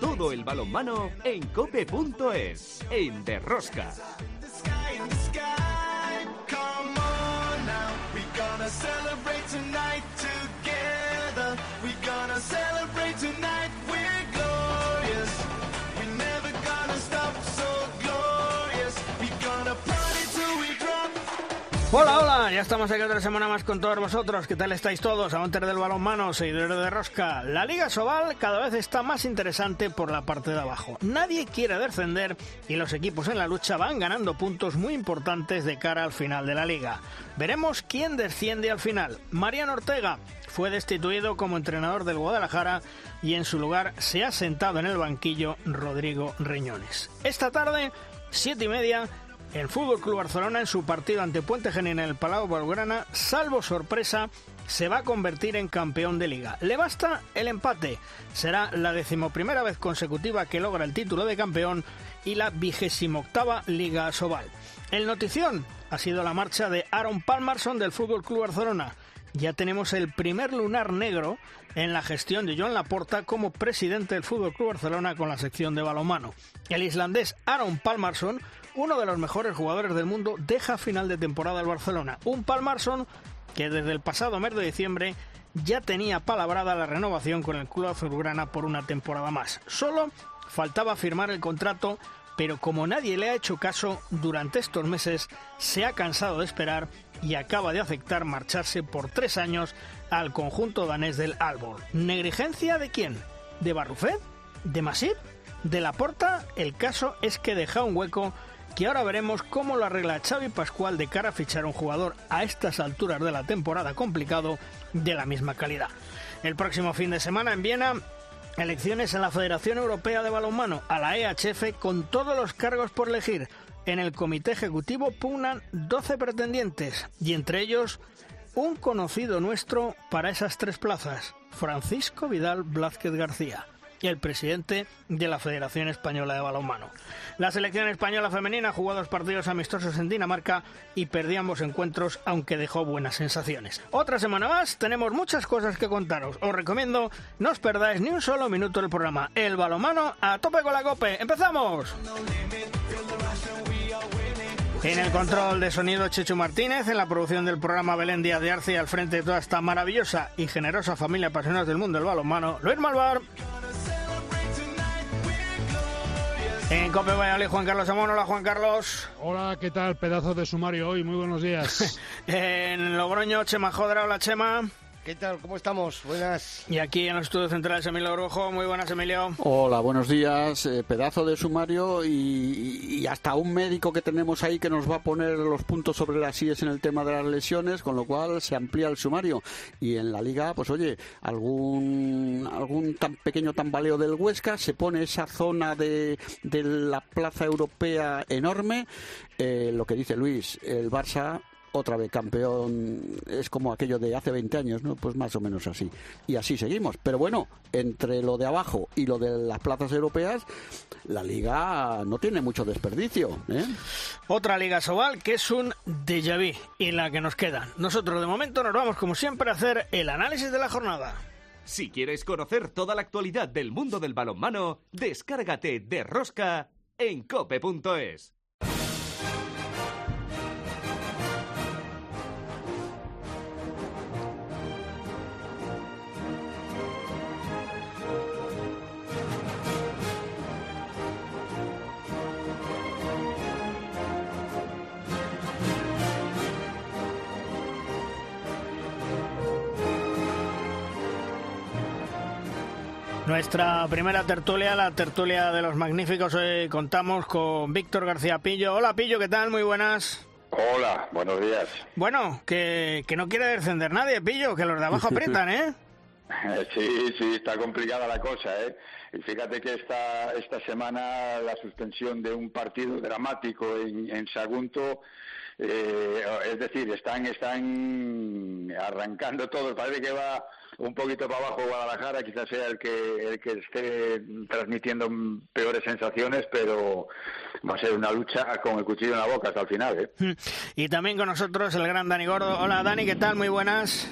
Todo el balonmano en cope.es, en Derrosca. celebrate tonight Hola, hola, ya estamos aquí otra semana más con todos vosotros. ¿Qué tal estáis todos? Amantes del balonmano, seguidores de Rosca. La Liga Sobal cada vez está más interesante por la parte de abajo. Nadie quiere descender y los equipos en la lucha van ganando puntos muy importantes de cara al final de la liga. Veremos quién desciende al final. Mariano Ortega fue destituido como entrenador del Guadalajara y en su lugar se ha sentado en el banquillo Rodrigo Riñones. Esta tarde, siete y media, el Fútbol Club Barcelona en su partido ante Puente Genil en el Palau Blaugrana, salvo sorpresa, se va a convertir en campeón de liga. Le basta el empate. Será la decimoprimera vez consecutiva que logra el título de campeón y la vigésimo octava Liga Sobal. El notición ha sido la marcha de Aaron Palmerson del Fútbol Club Barcelona. Ya tenemos el primer lunar negro en la gestión de Joan Laporta como presidente del Fútbol Club Barcelona con la sección de balonmano. El islandés Aaron Palmerson uno de los mejores jugadores del mundo, deja final de temporada el Barcelona. Un Palmarson que desde el pasado mes de diciembre ya tenía palabrada la renovación con el club azulgrana por una temporada más. Solo faltaba firmar el contrato, pero como nadie le ha hecho caso durante estos meses, se ha cansado de esperar y acaba de aceptar marcharse por tres años al conjunto danés del Albor. ¿Negligencia de quién? ¿De Barrufet? ¿De Masip? ¿De la Porta? El caso es que deja un hueco que ahora veremos cómo lo arregla Xavi Pascual de cara a fichar un jugador a estas alturas de la temporada complicado de la misma calidad. El próximo fin de semana en Viena Elecciones en la Federación Europea de Balonmano, a la EHF, con todos los cargos por elegir. En el comité ejecutivo pugnan 12 pretendientes y entre ellos un conocido nuestro para esas tres plazas, Francisco Vidal Blázquez García y el presidente de la Federación Española de Balonmano. La selección española femenina jugó dos partidos amistosos en Dinamarca y perdió ambos encuentros, aunque dejó buenas sensaciones. Otra semana más, tenemos muchas cosas que contaros. Os recomiendo no os perdáis ni un solo minuto del programa. El balonmano a tope con la cope. ¡Empezamos! En el control de sonido Chechu Martínez, en la producción del programa Belén Díaz de Arce al frente de toda esta maravillosa y generosa familia apasionada del mundo del balonmano, Luis Malvar. En Cope Valladolid, Juan Carlos Amón. Hola, Juan Carlos. Hola, ¿qué tal? Pedazo de sumario hoy. Muy buenos días. en Logroño, Chema Jodra. Hola, Chema. ¿Qué tal? ¿Cómo estamos? Buenas. Y aquí en los estudios centrales, Emilio Brujo. Muy buenas, Emilio. Hola, buenos días. Eh, pedazo de sumario y, hasta un médico que tenemos ahí que nos va a poner los puntos sobre las IES en el tema de las lesiones, con lo cual se amplía el sumario. Y en la liga, pues oye, algún, algún tan pequeño tambaleo del Huesca, se pone esa zona de, de la plaza europea enorme. Eh, lo que dice Luis, el Barça otra vez campeón, es como aquello de hace 20 años, ¿no? Pues más o menos así. Y así seguimos. Pero bueno, entre lo de abajo y lo de las plazas europeas, la liga no tiene mucho desperdicio. ¿eh? Otra liga Sobal que es un déjà vu y la que nos queda. Nosotros de momento nos vamos como siempre a hacer el análisis de la jornada. Si quieres conocer toda la actualidad del mundo del balonmano, descárgate de Rosca en cope.es. Nuestra primera tertulia, la tertulia de los magníficos, hoy contamos con Víctor García Pillo. Hola Pillo, ¿qué tal? Muy buenas. Hola, buenos días. Bueno, que, que no quiere descender nadie, Pillo, que los de abajo aprietan, ¿eh? Sí, sí, está complicada la cosa, ¿eh? Y fíjate que esta, esta semana la suspensión de un partido dramático en, en Sagunto Eh, es decir, están, están arrancando todo. Parece que va un poquito para abajo Guadalajara, quizás sea el que, el que esté transmitiendo peores sensaciones, pero va a ser una lucha con el cuchillo en la boca hasta el final. ¿eh? Y también con nosotros el gran Dani Gordo. Hola Dani, ¿qué tal? Muy buenas.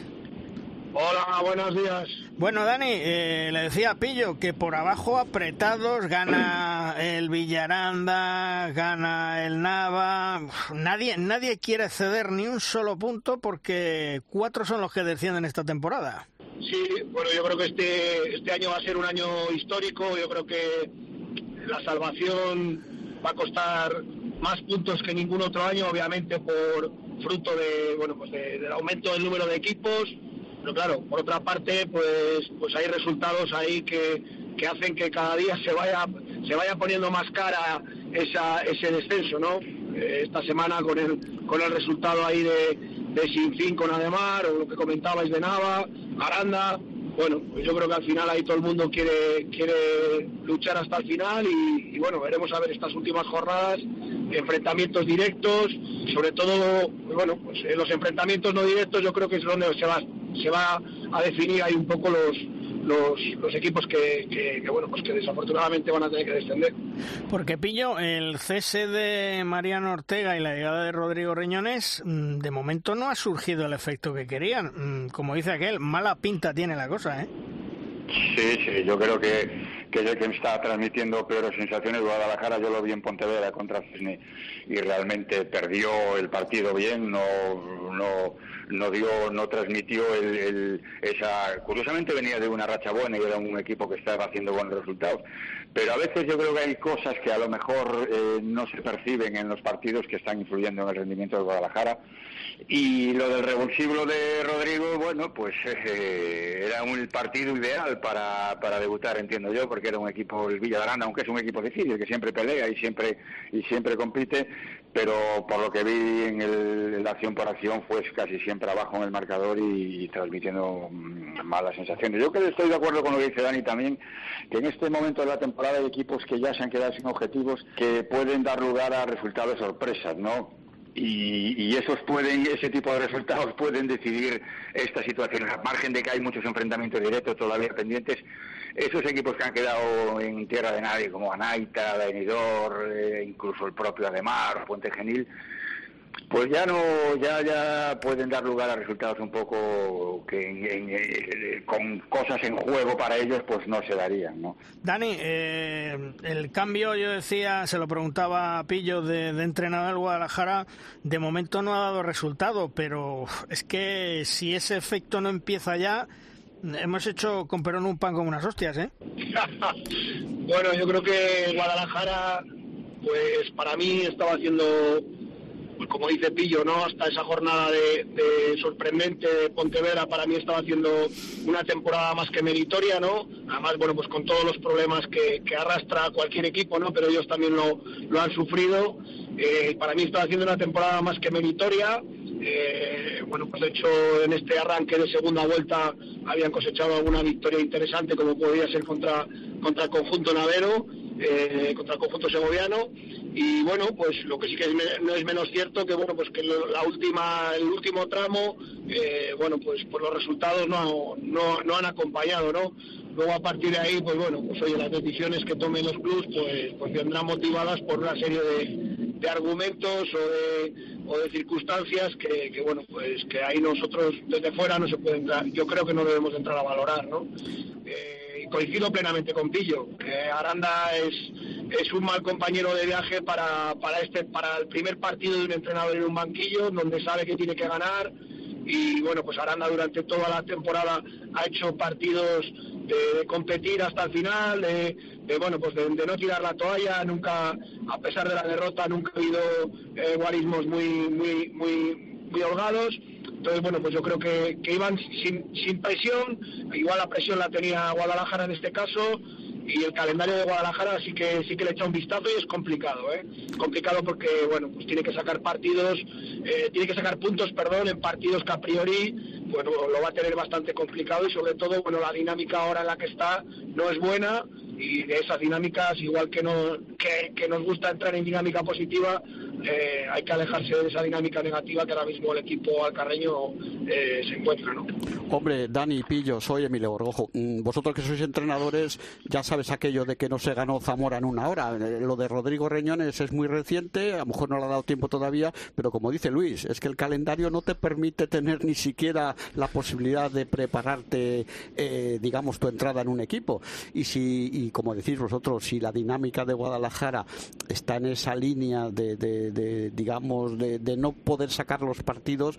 Hola, buenos días. Bueno, Dani, eh, le decía a Pillo que por abajo apretados gana el Villaranda, gana el Nava. Nadie, nadie quiere ceder ni un solo punto porque cuatro son los que descienden esta temporada. Sí, bueno, yo creo que este, este año va a ser un año histórico. Yo creo que la salvación va a costar más puntos que ningún otro año, obviamente por fruto de, bueno, pues de- del aumento del número de equipos. Pero claro, por otra parte, pues, pues hay resultados ahí que, que hacen que cada día se vaya, se vaya poniendo más cara esa, ese descenso, ¿no? Eh, esta semana con el, con el resultado ahí de, de Sinfín con Ademar, o lo que comentabais de Nava, Aranda, bueno, pues yo creo que al final ahí todo el mundo quiere, quiere luchar hasta el final y, bueno, veremos a ver estas últimas jornadas, enfrentamientos directos, sobre todo, pues bueno, pues en los enfrentamientos no directos yo creo que es donde se va, se va a definir ahí un poco los, los, los equipos que, que, que, bueno, pues que desafortunadamente van a tener que descender. Porque Pillo, el cese de Mariano Ortega y la llegada de Rodrigo Riñones, mm, de momento no ha surgido el efecto que querían. Mm, Como dice aquel, mala pinta tiene la cosa, ¿eh? Sí, sí, yo creo que, que es el que me está transmitiendo peores sensaciones. Guadalajara yo lo vi en Pontevedra contra Cisne y realmente perdió el partido bien, no, no, no dio, no transmitió el, el- esa. Curiosamente venía de una racha buena y era un equipo que estaba haciendo buenos resultados. Pero a veces yo creo que hay cosas que a lo mejor eh, no se perciben en los partidos que están influyendo en el rendimiento de Guadalajara. Y lo del revulsivo de Rodrigo, bueno, pues eh, era un partido ideal para, para debutar, entiendo yo, porque era un equipo, el Villaranda, aunque es un equipo difícil, que siempre pelea y siempre y siempre compite, pero por lo que vi en, el- la acción por acción fue casi siempre abajo en el marcador y, transmitiendo mm, malas sensaciones. Yo que estoy de acuerdo con lo que dice Dani también, que en este momento de la temporada hay equipos que ya se han quedado sin objetivos que pueden dar lugar a resultados sorpresas, ¿no? Y, y esos pueden ese tipo de resultados pueden decidir esta situación. Al margen de que hay muchos enfrentamientos directos todavía pendientes esos equipos que han quedado en tierra de nadie como Anaita, Benidorm, eh, incluso el propio Ademar, Puente Genil pues ya no ya ya pueden dar lugar a resultados un poco que en- en- eh, con cosas en juego para ellos pues no se darían no Dani, eh, el cambio, yo decía, se lo preguntaba a Pillo de, de entrenador del Guadalajara, de momento no ha dado resultado, pero es que si ese efecto no empieza ya, hemos hecho con Perón un pan con unas hostias, ¿eh? bueno, yo creo que Guadalajara, pues para mí estaba haciendo, pues como dice Pillo, ¿no? Hasta esa jornada de, de sorprendente de Pontevedra, para mí estaba haciendo una temporada más que meritoria, ¿no? Además, bueno, pues con todos los problemas que, arrastra cualquier equipo, ¿no? Pero ellos también lo, lo han sufrido. Eh, para mí estaba haciendo una temporada más que meritoria. Eh, bueno, pues de hecho en este arranque de segunda vuelta habían cosechado alguna victoria interesante como podía ser contra, contra el conjunto navero, eh, contra el conjunto segoviano y bueno, pues lo que sí que no es menos cierto que bueno, pues que la última, el último tramo, eh, bueno, pues, pues los resultados no, no, no han acompañado, ¿no? Luego a partir de ahí, pues bueno, pues oye, las decisiones que tomen los clubs, pues, pues vendrán motivadas por una serie de, de argumentos o de, o de circunstancias que, bueno, pues que ahí nosotros desde fuera no se puede entrar, yo creo que no debemos entrar a valorar, ¿no? Eh, coincido plenamente con Pillo, que Aranda es, es un mal compañero de viaje para, para, este, para el primer partido de un entrenador en un banquillo, donde sabe que tiene que ganar, y bueno, pues Aranda durante toda la temporada ha hecho partidos de, competir hasta el final, de, de, bueno, pues de, de no tirar la toalla, nunca, a pesar de la derrota, nunca ha habido eh, guarismos muy, muy, muy, muy holgados. Entonces, bueno, pues yo creo que, que iban sin, sin presión, igual la presión la tenía Guadalajara en este caso, y el calendario de Guadalajara sí que sí que le echa un vistazo y es complicado, ¿eh? Complicado porque, bueno, pues tiene que sacar partidos, eh, tiene que sacar puntos, perdón, en partidos que a priori, bueno, lo va a tener bastante complicado y sobre todo, bueno, la dinámica ahora en la que está no es buena y de esas dinámicas, igual que, no, que, que nos gusta entrar en dinámica positiva, eh, hay que alejarse de esa dinámica negativa que ahora mismo el equipo alcarreño eh, se encuentra, ¿no? Hombre, Dani Pillo, soy Emilio Borgojo. Mm, Vosotros que sois entrenadores, ya sabes aquello de que no se ganó Zamora en una hora. Eh, Lo de Rodrigo Reñones es muy reciente, a lo mejor no le ha dado tiempo todavía, pero como dice Luis, es que el calendario no te permite tener ni siquiera la posibilidad de prepararte, eh, digamos, tu entrada en un equipo. Y si, y como decís vosotros, si la dinámica de Guadalajara está en esa línea de, de- de, digamos, de, de no poder sacar los partidos,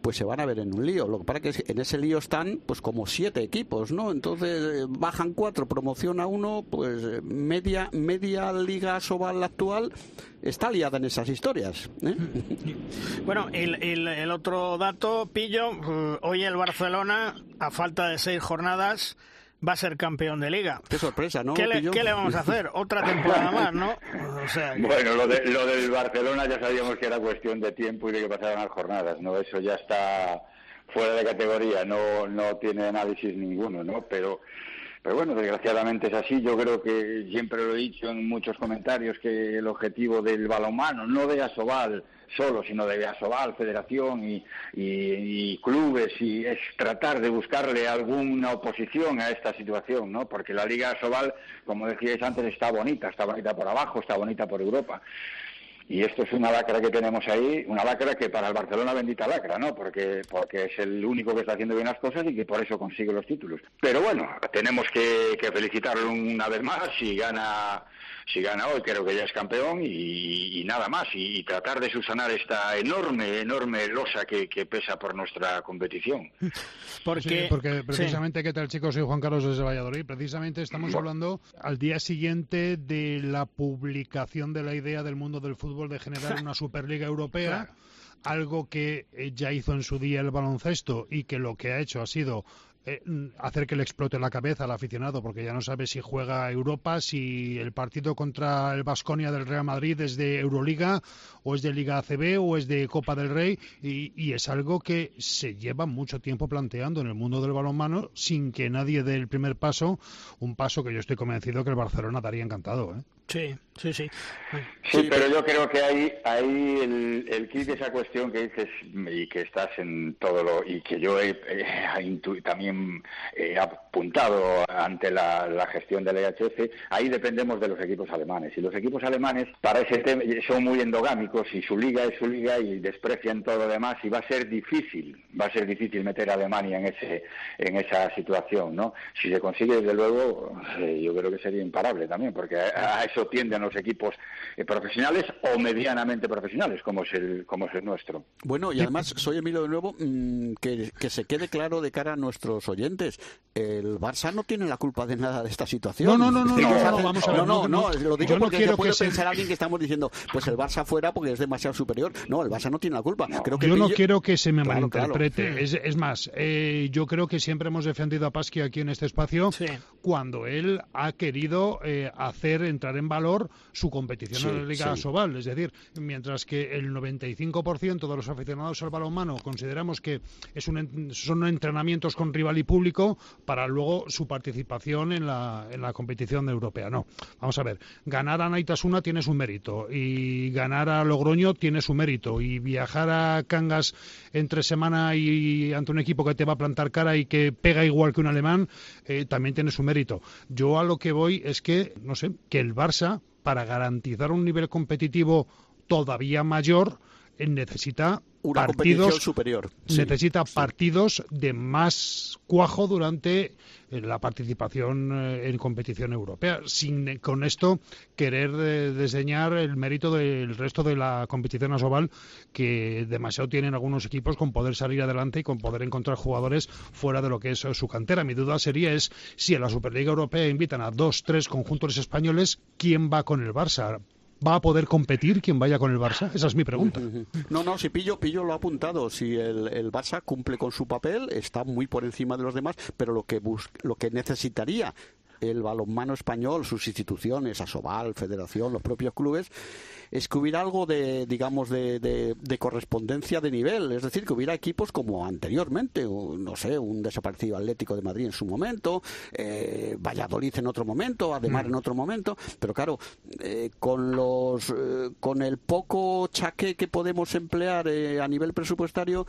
pues se van a ver en un lío. Lo que pasa es que en ese lío están pues como siete equipos, ¿no? Entonces eh, bajan cuatro, promociona uno, pues eh, media media liga Sobal actual está liada en esas historias. ¿eh? Bueno, el, el- el otro dato, Pillo, eh, hoy el Barcelona, a falta de seis jornadas, va a ser campeón de liga. Qué sorpresa, ¿no? ¿Qué le, Pillo? qué le vamos a hacer? Otra temporada más, ¿no? O sea, que- Bueno, lo, de, lo del Barcelona ya sabíamos que era cuestión de tiempo y de que pasaran las jornadas, ¿no? Eso ya está fuera de categoría, no, no tiene análisis ninguno, ¿no? Pero, pero bueno, desgraciadamente es así. Yo creo que siempre lo he dicho en muchos comentarios que el objetivo del balonmano, no de Asobal solo, sino de Asobal, Federación y, y- y clubes, y es tratar de buscarle alguna oposición a esta situación, ¿no? Porque la Liga Asobal, como decíais antes, está bonita, está bonita por abajo, está bonita por Europa. Y esto es una lacra que tenemos ahí, una lacra que para el Barcelona bendita lacra, ¿no? Porque, porque es el único que está haciendo bien las cosas y que por eso consigue los títulos. Pero bueno, tenemos que, que felicitarlo una vez más si gana, si gana hoy, creo que ya es campeón y, y nada más. Y, y tratar de subsanar esta enorme, enorme losa que, que pesa por nuestra competición. porque, Sí, porque sí. precisamente, ¿qué tal chicos? Soy Juan Carlos desde Valladolid. Precisamente estamos hablando al día siguiente de la publicación de la idea del mundo del fútbol de generar una Superliga Europea, algo que eh, ya hizo en su día el baloncesto y que lo que ha hecho ha sido eh, mm, hacer que le explote la cabeza al aficionado porque ya no sabe si juega Europa, si el partido contra el Vasconia del Real Madrid es de Euroliga o es de Liga ACB o es de Copa del Rey y, y es algo que se lleva mucho tiempo planteando en el mundo del balonmano sin que nadie dé el primer paso, un paso que yo estoy convencido que el Barcelona daría encantado. ¿eh? Sí, sí, sí. Sí, pero yo creo que ahí, ahí el, el kit de esa cuestión que dices y que estás en todo lo y que yo he, eh, también he apuntado ante la, la gestión del EHF, ahí dependemos de los equipos alemanes. Y los equipos alemanes para ese tema son muy endogámicos y su liga es su liga y desprecian todo lo demás y va a ser difícil, va a ser difícil meter a Alemania en ese en esa situación, ¿no? Si se consigue desde luego, eh, yo creo que sería imparable también, porque a, a eso tienden los equipos eh, profesionales o medianamente profesionales, como es el como es el nuestro. Bueno, y además, soy Emilio de nuevo, mm, que, que se quede claro de cara a nuestros oyentes. El Barça no tiene la culpa de nada de esta situación. No, no, no, no, no, no, vamos a ver, no, no, no, no, no. lo digo porque quiero se puede que se- pensar alguien que estamos diciendo, pues el Barça fuera porque es demasiado superior. No, el Barça no tiene la culpa. Creo que Yo no Pillo- quiero que se me Claro, claro. malinterprete. Es, es más, eh, yo creo que siempre hemos defendido a Pasqui aquí en este espacio Sí. cuando él ha querido eh, hacer entrar en valor su competición Sí, en la Liga sí. Sobal. Es decir, mientras que el 95% de los aficionados al balonmano consideramos que es un en- son entrenamientos con rival y público para luego su participación en la, en la competición europea. No, vamos a ver, ganar a Naitasuna tiene su mérito y ganar a Logroño tiene su mérito y viajar a Cangas entre semana y ante un equipo que te va a plantar cara y que pega igual que un alemán eh, también tiene su mérito. Yo a lo que voy es que, no sé, que el Barça, para garantizar un nivel competitivo todavía mayor, necesita una competición partidos superior. Sí. necesita partidos de más cuajo durante eh, la participación eh, en competición europea, sin con esto querer eh, desdeñar el mérito del resto de la competición asobal que demasiado tienen algunos equipos con poder salir adelante y con poder encontrar jugadores fuera de lo que es su cantera. Mi duda sería es si en la Superliga Europea invitan a dos, tres conjuntos españoles, ¿quién va con el Barça? ¿Va a poder competir quien vaya con el Barça? Esa es mi pregunta. No, no, si Pillo, Pillo lo ha apuntado. Si el, Barça cumple con su papel, está muy por encima de los demás, pero lo que, bus- lo que necesitaría el balonmano español, sus instituciones, Asobal, Federación, los propios clubes, es que hubiera algo de, digamos, de, de, correspondencia de nivel, es decir, que hubiera equipos como anteriormente, no sé, un desaparecido Atlético de Madrid en su momento, eh, Valladolid en otro momento, Ademar mm. en otro momento, pero claro, eh, con los, eh, con el poco chaque que podemos emplear a nivel presupuestario,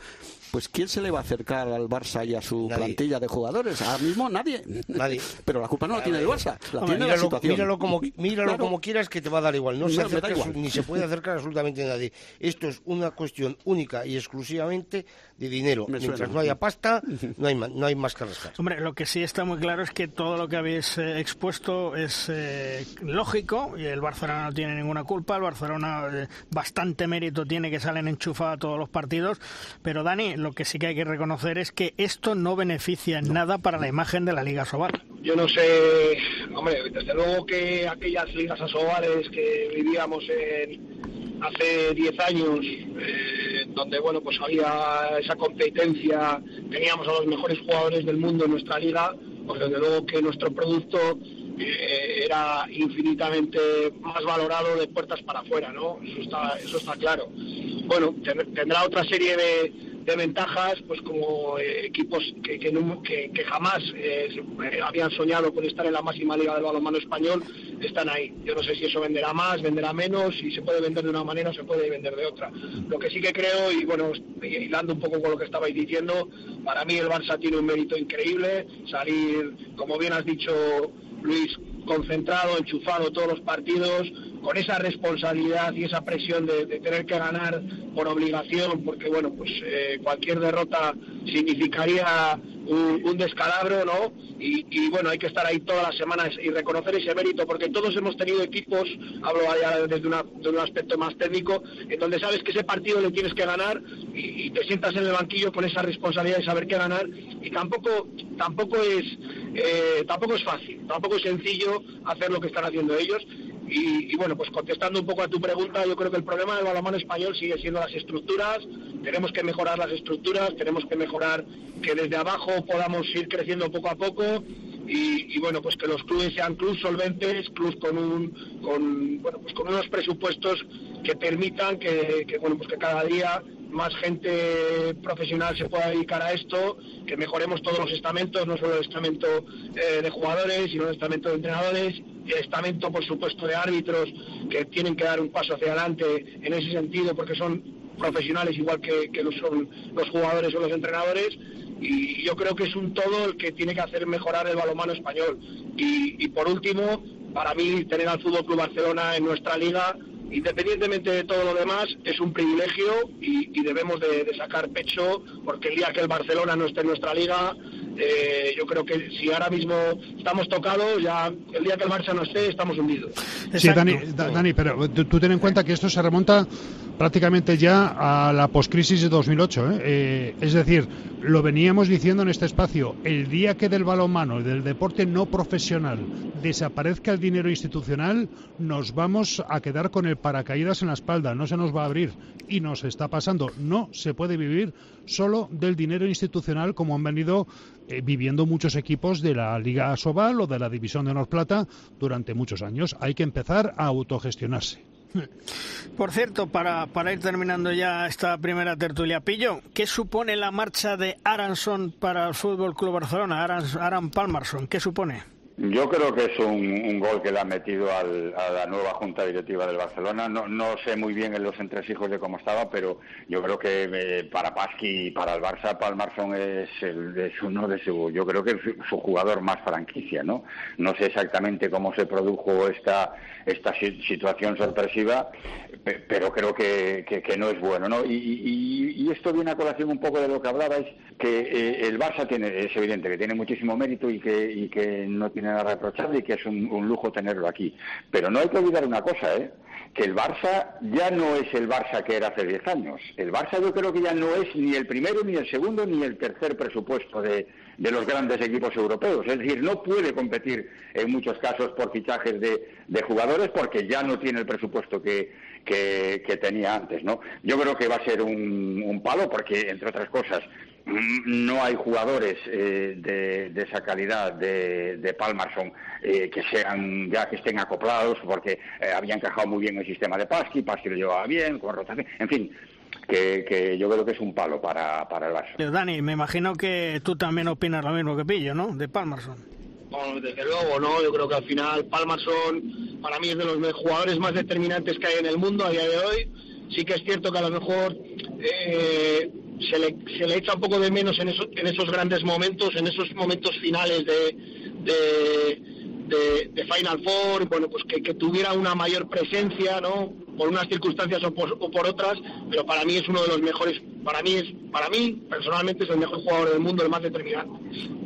pues ¿quién se le va a acercar al Barça y a su plantilla de jugadores? Ahora mismo nadie. Nadie. Pero la culpa no la tiene el Barça, la tiene la situación. Míralo como, míralo como quieras que te va a dar igual. No, se acerca ni se puede acercar absolutamente nadie. Esto es una cuestión única y exclusivamente de dinero. Mientras no haya pasta, no hay, no hay más que rascar. Hombre, lo que sí está muy claro es que todo lo que habéis eh, expuesto es eh, lógico y el Barcelona no tiene ninguna culpa. El Barcelona eh, bastante mérito tiene que salen enchufados todos los partidos. Pero Dani, lo que sí que hay que reconocer es que esto no beneficia en nada para la imagen de la Liga Sobal. Yo no sé, hombre, desde luego que aquellas ligas asobales que vivíamos en, hace 10 años, eh, donde bueno pues había esa competencia, teníamos a los mejores jugadores del mundo en nuestra liga, pues desde luego que nuestro producto eh, era infinitamente más valorado de puertas para afuera, ¿no? Eso está, eso está claro. Bueno, tendrá otra serie de, de ventajas, pues como eh, equipos que, que, jamás eh, eh, habían soñado con estar en la máxima liga del balonmano español, están ahí. Yo no sé si eso venderá más, venderá menos, si se puede vender de una manera o se puede vender de otra. Lo que sí que creo, y bueno, hilando un poco con lo que estabais diciendo, para mí el Barça tiene un mérito increíble, salir, como bien has dicho Luis, concentrado, enchufado todos los partidos, con esa responsabilidad y esa presión de, tener que ganar por obligación, porque bueno, pues eh, cualquier derrota significaría un, descalabro, ¿no? Y, bueno, hay que estar ahí todas las semanas y reconocer ese mérito, porque todos hemos tenido equipos, hablo ya desde un aspecto más técnico, en donde sabes que ese partido le tienes que ganar y, te sientas en el banquillo con esa responsabilidad de saber qué ganar y tampoco tampoco es eh, tampoco es fácil, tampoco es sencillo hacer lo que están haciendo ellos y, bueno, pues contestando un poco a tu pregunta, yo creo que el problema del balonmano español sigue siendo las estructuras. Tenemos que mejorar las estructuras, tenemos que mejorar que desde abajo podamos ir creciendo poco a poco y, bueno, pues que los clubes sean clubes solventes, clubes con un, con, bueno, pues con unos presupuestos que permitan que, bueno, pues que cada día más gente profesional se pueda dedicar a esto, que mejoremos todos los estamentos, no solo el estamento eh, de jugadores, sino el estamento de entrenadores, el estamento, por supuesto, de árbitros, que tienen que dar un paso hacia adelante en ese sentido, porque son profesionales igual que, que son los jugadores o los entrenadores, y yo creo que es un todo el que tiene que hacer mejorar el balonmano español. Y, y por último, para mí, tener al Fútbol Club Barcelona en nuestra liga independientemente de todo lo demás, es un privilegio y, debemos de, sacar pecho porque el día que el Barcelona no esté en nuestra liga, eh, yo creo que si ahora mismo estamos tocados, ya el día que el Barça no esté, estamos hundidos. Sí, Dani, Dani, pero tú ten en cuenta que esto se remonta prácticamente ya a la poscrisis de 2008. ¿eh? ¿eh? es decir, lo veníamos diciendo en este espacio, el día que del balonmano, del deporte no profesional, desaparezca el dinero institucional, nos vamos a quedar con el paracaídas en la espalda, no se nos va a abrir. Y nos está pasando. No se puede vivir solo del dinero institucional como han venido eh, viviendo muchos equipos de la Liga Sobal o de la División de Honor Plata durante muchos años. Hay que empezar a autogestionarse. Por cierto, para, para ir terminando ya esta primera tertulia, Pillo, ¿qué supone la marcha de Aranson para el Fútbol Club Barcelona? Aran, Aran Palmarson, ¿qué supone? Yo creo que es un, gol que le ha metido a la nueva junta directiva del Barcelona. No, no, sé muy bien en los entresijos de cómo estaba, pero yo creo que eh, para Pasqui y para el Barça, Palmarson es, es uno de su, yo creo que es su jugador más franquicia, ¿no? No sé exactamente cómo se produjo esta, esta situación sorpresiva, pero creo que, que, no es bueno, ¿no? Y, y, esto viene a colación un poco de lo que hablabais, que eh, el Barça tiene, es evidente que tiene muchísimo mérito y que, y que no tiene nada reprochable y que es un, lujo tenerlo aquí. Pero no hay que olvidar una cosa, ¿eh? Que el Barça ya no es el Barça que era hace 10 años. El Barça yo creo que ya no es ni el primero, ni el segundo, ni el tercer presupuesto de, los grandes equipos europeos. Es decir, no puede competir en muchos casos por fichajes de, jugadores porque ya no tiene el presupuesto que, que, tenía antes, ¿no? Yo creo que va a ser un, palo porque, entre otras cosas, no hay jugadores eh, de, esa calidad de, de Palmarson eh, que sean ya que estén acoplados porque eh, había encajado muy bien el sistema de Pasqui, Pasqui lo llevaba bien, con rotación, en fin, que, yo creo que es un palo para, para el Barça. Dani, me imagino que tú también opinas lo mismo que Pillo, ¿no? De Palmarson. Bueno, desde luego, ¿no? Yo creo que al final Palmarson para mí es de los jugadores más determinantes que hay en el mundo a día de hoy. Sí que es cierto que a lo mejor eh, se, le, se le echa un poco de menos en, en esos grandes momentos, en esos momentos finales de de, Final Four, bueno, pues que, tuviera una mayor presencia, ¿no? Por unas circunstancias o por, otras, pero para mí es uno de los mejores, para mí es, para mí personalmente es el mejor jugador del mundo, el más determinante,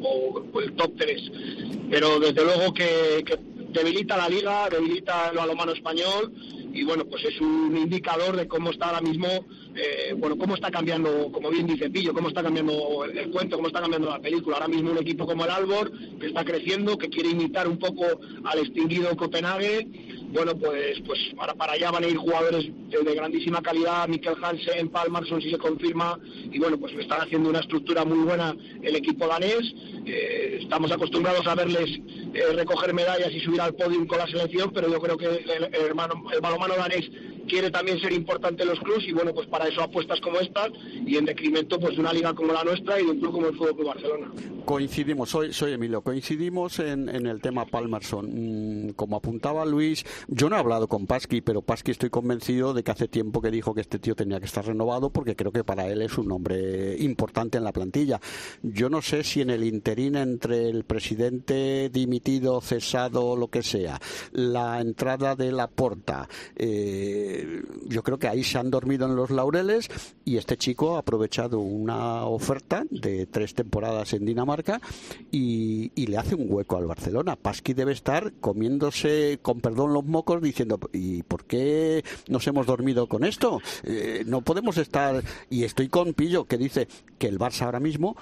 o, el top 3. Pero desde luego que, que debilita la liga, debilita el balonmano español y bueno, pues es un indicador de cómo está ahora mismo, eh, bueno, cómo está cambiando, como bien dice Pillo, cómo está cambiando el, cuento, cómo está cambiando la película. Ahora mismo un equipo como el Albor, que está creciendo, que quiere imitar un poco al extinguido Copenhague, bueno, pues, pues para, para allá van a ir jugadores de, grandísima calidad, Mikel Hansen, Palmarson si se confirma, y bueno, pues están haciendo una estructura muy buena el equipo danés. Eh, estamos acostumbrados a verles eh, recoger medallas y subir al podio con la selección, pero yo creo que el, el, hermano, el balonmano danés quiere también ser importante en los clubes y bueno, pues para eso apuestas como estas y en decremento pues de una liga como la nuestra y un club como el Fútbol Club Barcelona. Coincidimos, soy, soy Emilio, coincidimos en, en el tema Palmerson. Mm, como apuntaba Luis, yo no he hablado con Pasqui, pero Pasqui estoy convencido de que hace tiempo que dijo que este tío tenía que estar renovado porque creo que para él es un nombre importante en la plantilla. Yo no sé si en el interín entre el presidente dimitido, cesado, lo que sea, la entrada de la porta, eh, yo creo que ahí se han dormido en los laureles y este chico ha aprovechado una oferta de tres temporadas en Dinamarca y, le hace un hueco al Barcelona. Pasqui debe estar comiéndose, con perdón, los mocos diciendo, ¿y por qué nos hemos dormido con esto? Eh, no podemos estar, y estoy con Pillo que dice que el Barça ahora mismo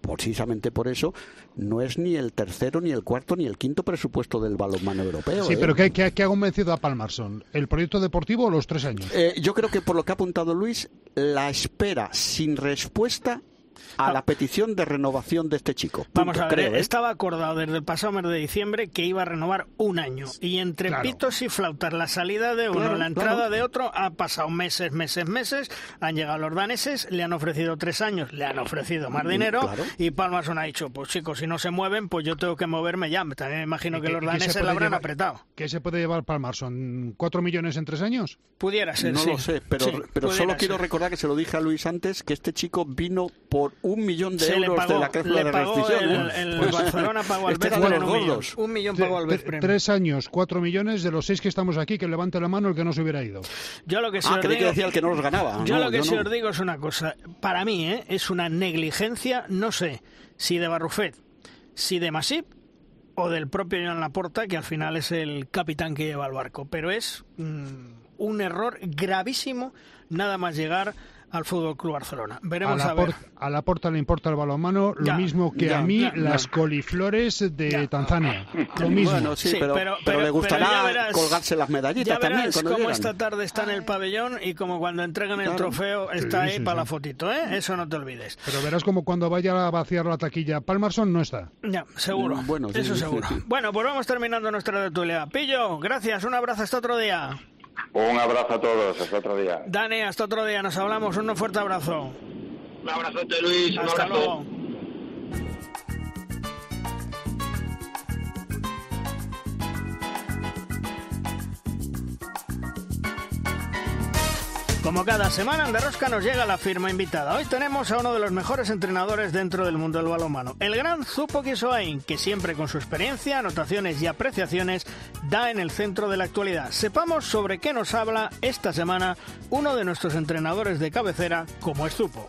precisamente por eso, no es ni el tercero, ni el cuarto, ni el quinto presupuesto del balonmano europeo. Sí, ¿eh? pero ¿qué, qué, ha convencido a Palmarson? ¿El proyecto deportivo o los tres años? Eh, yo creo que por lo que ha apuntado Luis, la espera sin respuesta a la petición de renovación de este chico. Vamos a ver, ¿eh? estaba acordado desde el pasado mes de diciembre que iba a renovar un año. Y entre pitos y flautas, la salida de uno, la entrada de otro, ha pasado meses, meses, meses. Han llegado los daneses, le han ofrecido tres años, le han ofrecido más mm, dinero. Y Palmason ha dicho, pues chicos, si no se mueven, pues yo tengo que moverme ya. También me imagino que, los daneses la habrán apretado. ¿Qué se puede llevar Palmason? ¿Cuatro millones en tres años? Pudiera ser, No lo sé, pero, pero solo quiero recordar que se lo dije a Luis antes, que este chico vino por un millón de euros de la cláusula de rescisión. El, el, Barcelona pagó al este un, un millón pagó al Tres años, cuatro millones de los seis que estamos aquí, que levante la mano el que no se hubiera ido. Yo lo que sí ah, que decía el que no los ganaba. Yo lo que sí os digo es una cosa. Para mí, ¿eh? es una negligencia, no sé, si de Barrufet, si de Masip o del propio Joan Laporta, que al final es el capitán que lleva el barco. Pero es mm, un error gravísimo nada más llegar al Fútbol Club Barcelona. Veremos a, ver. a la porta le importa el balonmano lo mismo que a mí las coliflores de Tanzania. Lo mismo. sí, pero, le gustará colgarse las medallitas ya verás como esta tarde está en el pabellón y como cuando entregan el trofeo está ahí para la fotito, ¿eh? Eso no te olvides. Pero verás como cuando vaya a vaciar la taquilla Palmarson no está. Ya, seguro. Bueno, eso seguro. Bueno, pues vamos terminando nuestra tertulia. Pillo, gracias, un abrazo hasta otro día. Un abrazo a todos, hasta otro día. Dani, hasta otro día, nos hablamos, un fuerte abrazo. Un abrazo, Luis, un hasta luego. Como cada semana en nos llega la firma invitada. Hoy tenemos a uno de los mejores entrenadores dentro del mundo del balonmano, el gran Zupo Kisoain, que siempre con su experiencia, anotaciones y apreciaciones da en el centro de la actualidad. Sepamos sobre qué nos habla esta semana uno de nuestros entrenadores de cabecera, como es Zupo.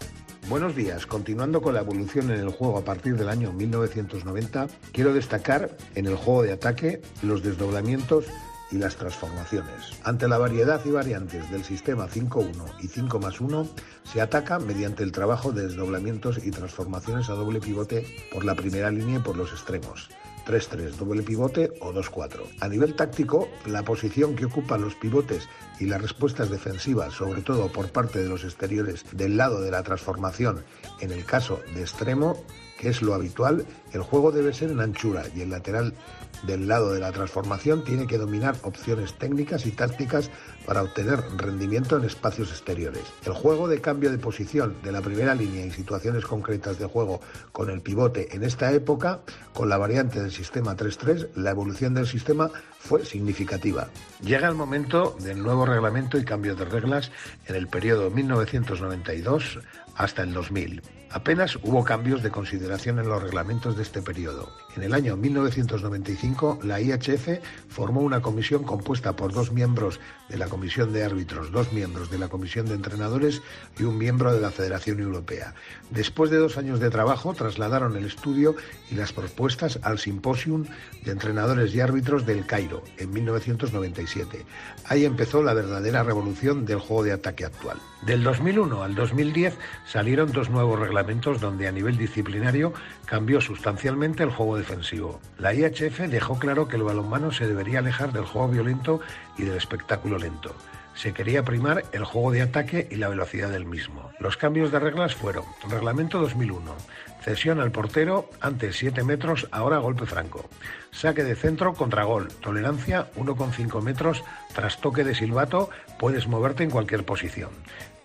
Buenos días. Continuando con la evolución en el juego a partir del año 1990, quiero destacar en el juego de ataque los desdoblamientos y las transformaciones. Ante la variedad y variantes del sistema 5-1 y 5 más 1, se ataca mediante el trabajo de desdoblamientos y transformaciones a doble pivote por la primera línea y por los extremos 3-3, doble pivote o 2-4. A nivel táctico, la posición que ocupan los pivotes y las respuestas defensivas, sobre todo por parte de los exteriores del lado de la transformación, en el caso de extremo, que es lo habitual, el juego debe ser en anchura y el lateral del lado de la transformación tiene que dominar opciones técnicas y tácticas para obtener rendimiento en espacios exteriores. El juego de cambio de posición de la primera línea y situaciones concretas de juego con el pivote en esta época, con la variante del sistema 3-3, la evolución del sistema fue significativa. Llega el momento del nuevo reglamento y cambio de reglas en el periodo 1992 hasta el 2000. Apenas hubo cambios de consideración en los reglamentos de este periodo. En el año 1995, la IHF formó una comisión compuesta por dos miembros de la Comisión de Árbitros, dos miembros de la Comisión de Entrenadores y un miembro de la Federación Europea. Después de dos años de trabajo, trasladaron el estudio y las propuestas al Simposium de Entrenadores y Árbitros del Cairo en 1997. Ahí empezó la verdadera revolución del juego de ataque actual. Del 2001 al 2010 salieron dos nuevos reglamentos donde a nivel disciplinario cambió sustancialmente el juego defensivo. La IHF dejó claro que el balonmano se debería alejar del juego violento y del espectáculo lento. Se quería primar el juego de ataque y la velocidad del mismo. Los cambios de reglas fueron Reglamento 2001, cesión al portero antes 7 metros, ahora golpe franco. Saque de centro contra gol, tolerancia 1,5 metros, tras toque de silbato puedes moverte en cualquier posición.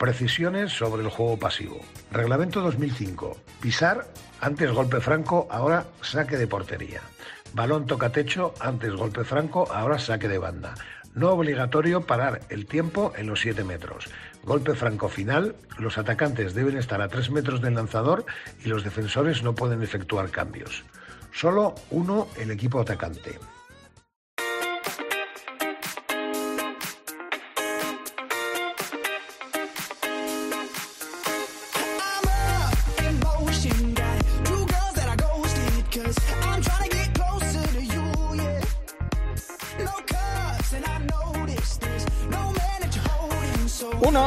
Precisiones sobre el juego pasivo. Reglamento 2005, pisar antes golpe franco, ahora saque de portería. Balón toca techo, antes golpe franco, ahora saque de banda. No obligatorio parar el tiempo en los 7 metros. Golpe franco final, los atacantes deben estar a 3 metros del lanzador y los defensores no pueden efectuar cambios. Solo uno el equipo atacante.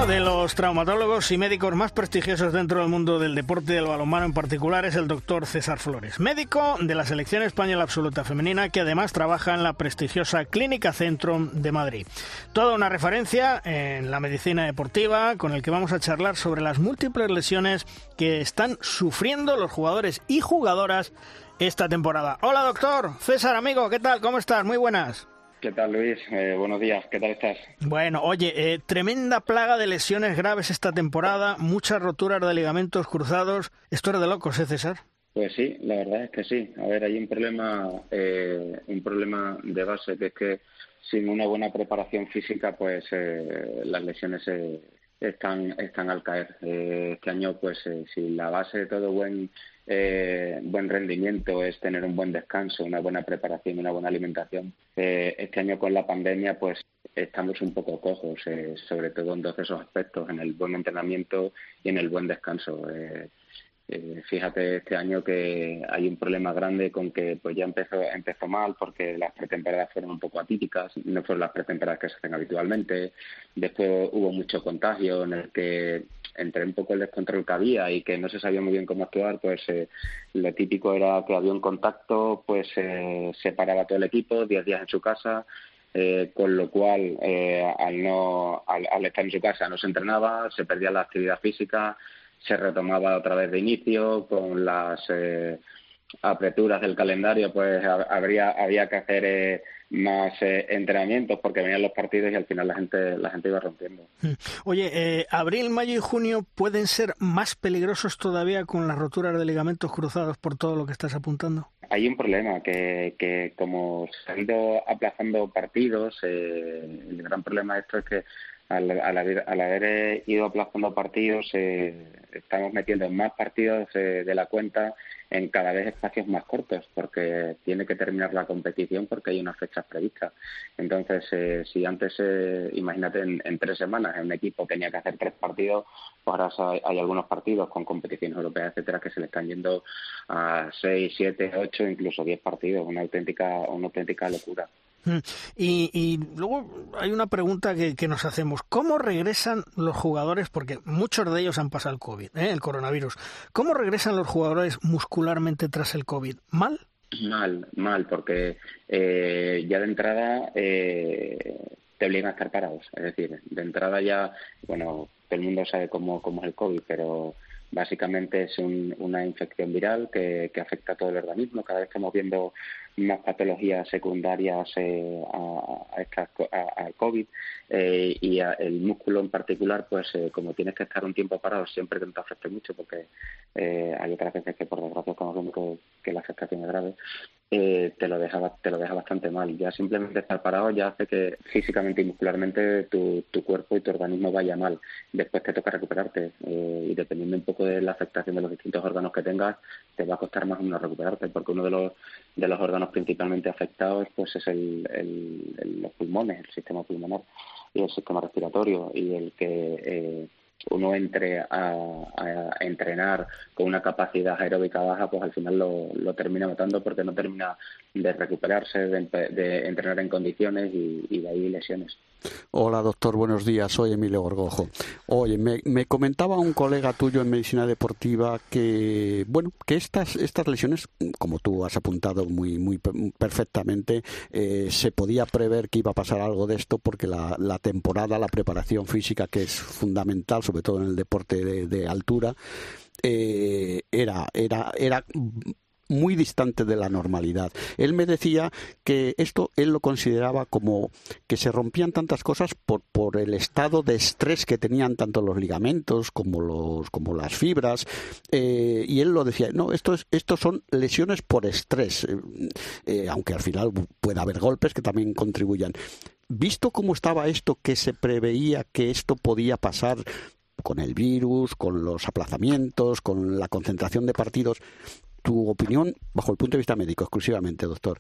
De los traumatólogos y médicos más prestigiosos dentro del mundo del deporte del balonmano en particular es el doctor César Flores, médico de la selección española absoluta femenina que además trabaja en la prestigiosa Clínica Centro de Madrid. Toda una referencia en la medicina deportiva con el que vamos a charlar sobre las múltiples lesiones que están sufriendo los jugadores y jugadoras esta temporada. Hola doctor, César amigo, ¿qué tal? ¿Cómo estás? Muy buenas. ¿Qué tal, Luis? Eh, buenos días, ¿qué tal estás? Bueno, oye, eh, tremenda plaga de lesiones graves esta temporada, muchas roturas de ligamentos cruzados. Esto era de locos, ¿eh, César? Pues sí, la verdad es que sí. A ver, hay un problema, eh, un problema de base, que es que sin una buena preparación física, pues las lesiones están, están al caer. este año, pues si la base de todo buen eh, buen rendimiento, es tener un buen descanso, una buena preparación, una buena alimentación. Eh, este año con la pandemia, pues estamos un poco cojos, eh, sobre todo en todos esos aspectos, en el buen entrenamiento y en el buen descanso. Eh, fíjate este año que hay un problema grande con que pues ya empezó empezó mal porque las pretemporadas fueron un poco atípicas, no fueron las pretemporadas que se hacen habitualmente. Después hubo mucho contagio en el que entre un poco el descontrol que había y que no se sabía muy bien cómo actuar, pues eh, lo típico era que había un contacto, pues eh, se paraba todo el equipo, 10 días en su casa, eh, con lo cual eh, al, no, al, al, estar en su casa no se entrenaba, se perdía la actividad física, se retomaba otra vez de inicio con las eh, aperturas del calendario, pues habría, había que hacer eh, más eh, entrenamientos porque venían los partidos y al final la gente la gente iba rompiendo. Oye, eh, abril, mayo y junio pueden ser más peligrosos todavía con las roturas de ligamentos cruzados por todo lo que estás apuntando. Hay un problema que, que como se han ido aplazando partidos, eh, el gran problema de esto es que al, haber, al haber ido aplazando partidos, eh, estamos metiendo más partidos eh, de la cuenta en cada vez espacios más cortos, porque tiene que terminar la competición porque hay unas fechas previstas. Entonces, eh, si antes, eh, imagínate, en, en, tres semanas un equipo tenía que hacer tres partidos, pues ahora hay, hay, algunos partidos con competiciones europeas, etcétera, que se le están yendo a seis, siete, ocho, incluso diez partidos, una auténtica, una auténtica locura. Y, y, luego hay una pregunta que, que, nos hacemos. ¿Cómo regresan los jugadores? Porque muchos de ellos han pasado el COVID, ¿eh? el coronavirus. ¿Cómo regresan los jugadores muscularmente tras el COVID? ¿Mal? Mal, mal, porque eh, ya de entrada eh, te obligan a estar parados. Es decir, de entrada ya, bueno, todo el mundo sabe cómo, cómo es el COVID, pero básicamente es una infección viral que, afecta a todo el organismo. Cada vez estamos viendo más patologías secundarias eh, a, al COVID eh, y el músculo en particular, pues eh, como tienes que estar un tiempo parado, siempre que te afecte mucho, porque hay otras veces que por desgracia estamos que, que la afectación es grave, te lo deja te lo deja bastante mal. Ya simplemente estar parado ya hace que físicamente y muscularmente tu, tu cuerpo y tu organismo vaya mal. Después te toca recuperarte y dependiendo un poco de la afectación de los distintos órganos que tengas, te va a costar más o menos recuperarte, porque uno de los de los órganos principalmente afectados pues es el, el, los pulmones, el sistema pulmonar y el sistema respiratorio y el que eh, uno entre a, entrenar con una capacidad aeróbica baja, pues al final lo, lo termina matando porque no termina de recuperarse, de, entrenar en condiciones y, y de ahí lesiones. Hola, doctor, buenos días. Soy Emilio Gorgojo. Oye, me, comentaba un colega tuyo en medicina deportiva que, bueno, que estas, estas lesiones, como tú has apuntado muy, muy perfectamente, eh, se podía prever que iba a pasar algo de esto porque la, temporada, la preparación física, que es fundamental, sobre todo en el deporte de, altura, eh, era, era, era muy distante de la normalidad. Él me decía que esto él lo consideraba como que se rompían tantas cosas por, por el estado de estrés que tenían tanto los ligamentos como los como las fibras eh, y él lo decía no esto es son lesiones por estrés eh, eh, aunque al final pueda haber golpes que también contribuyan visto cómo estaba esto que se preveía que esto podía pasar con el virus, con los aplazamientos, con la concentración de partidos, tu opinión, bajo el punto de vista médico exclusivamente, doctor,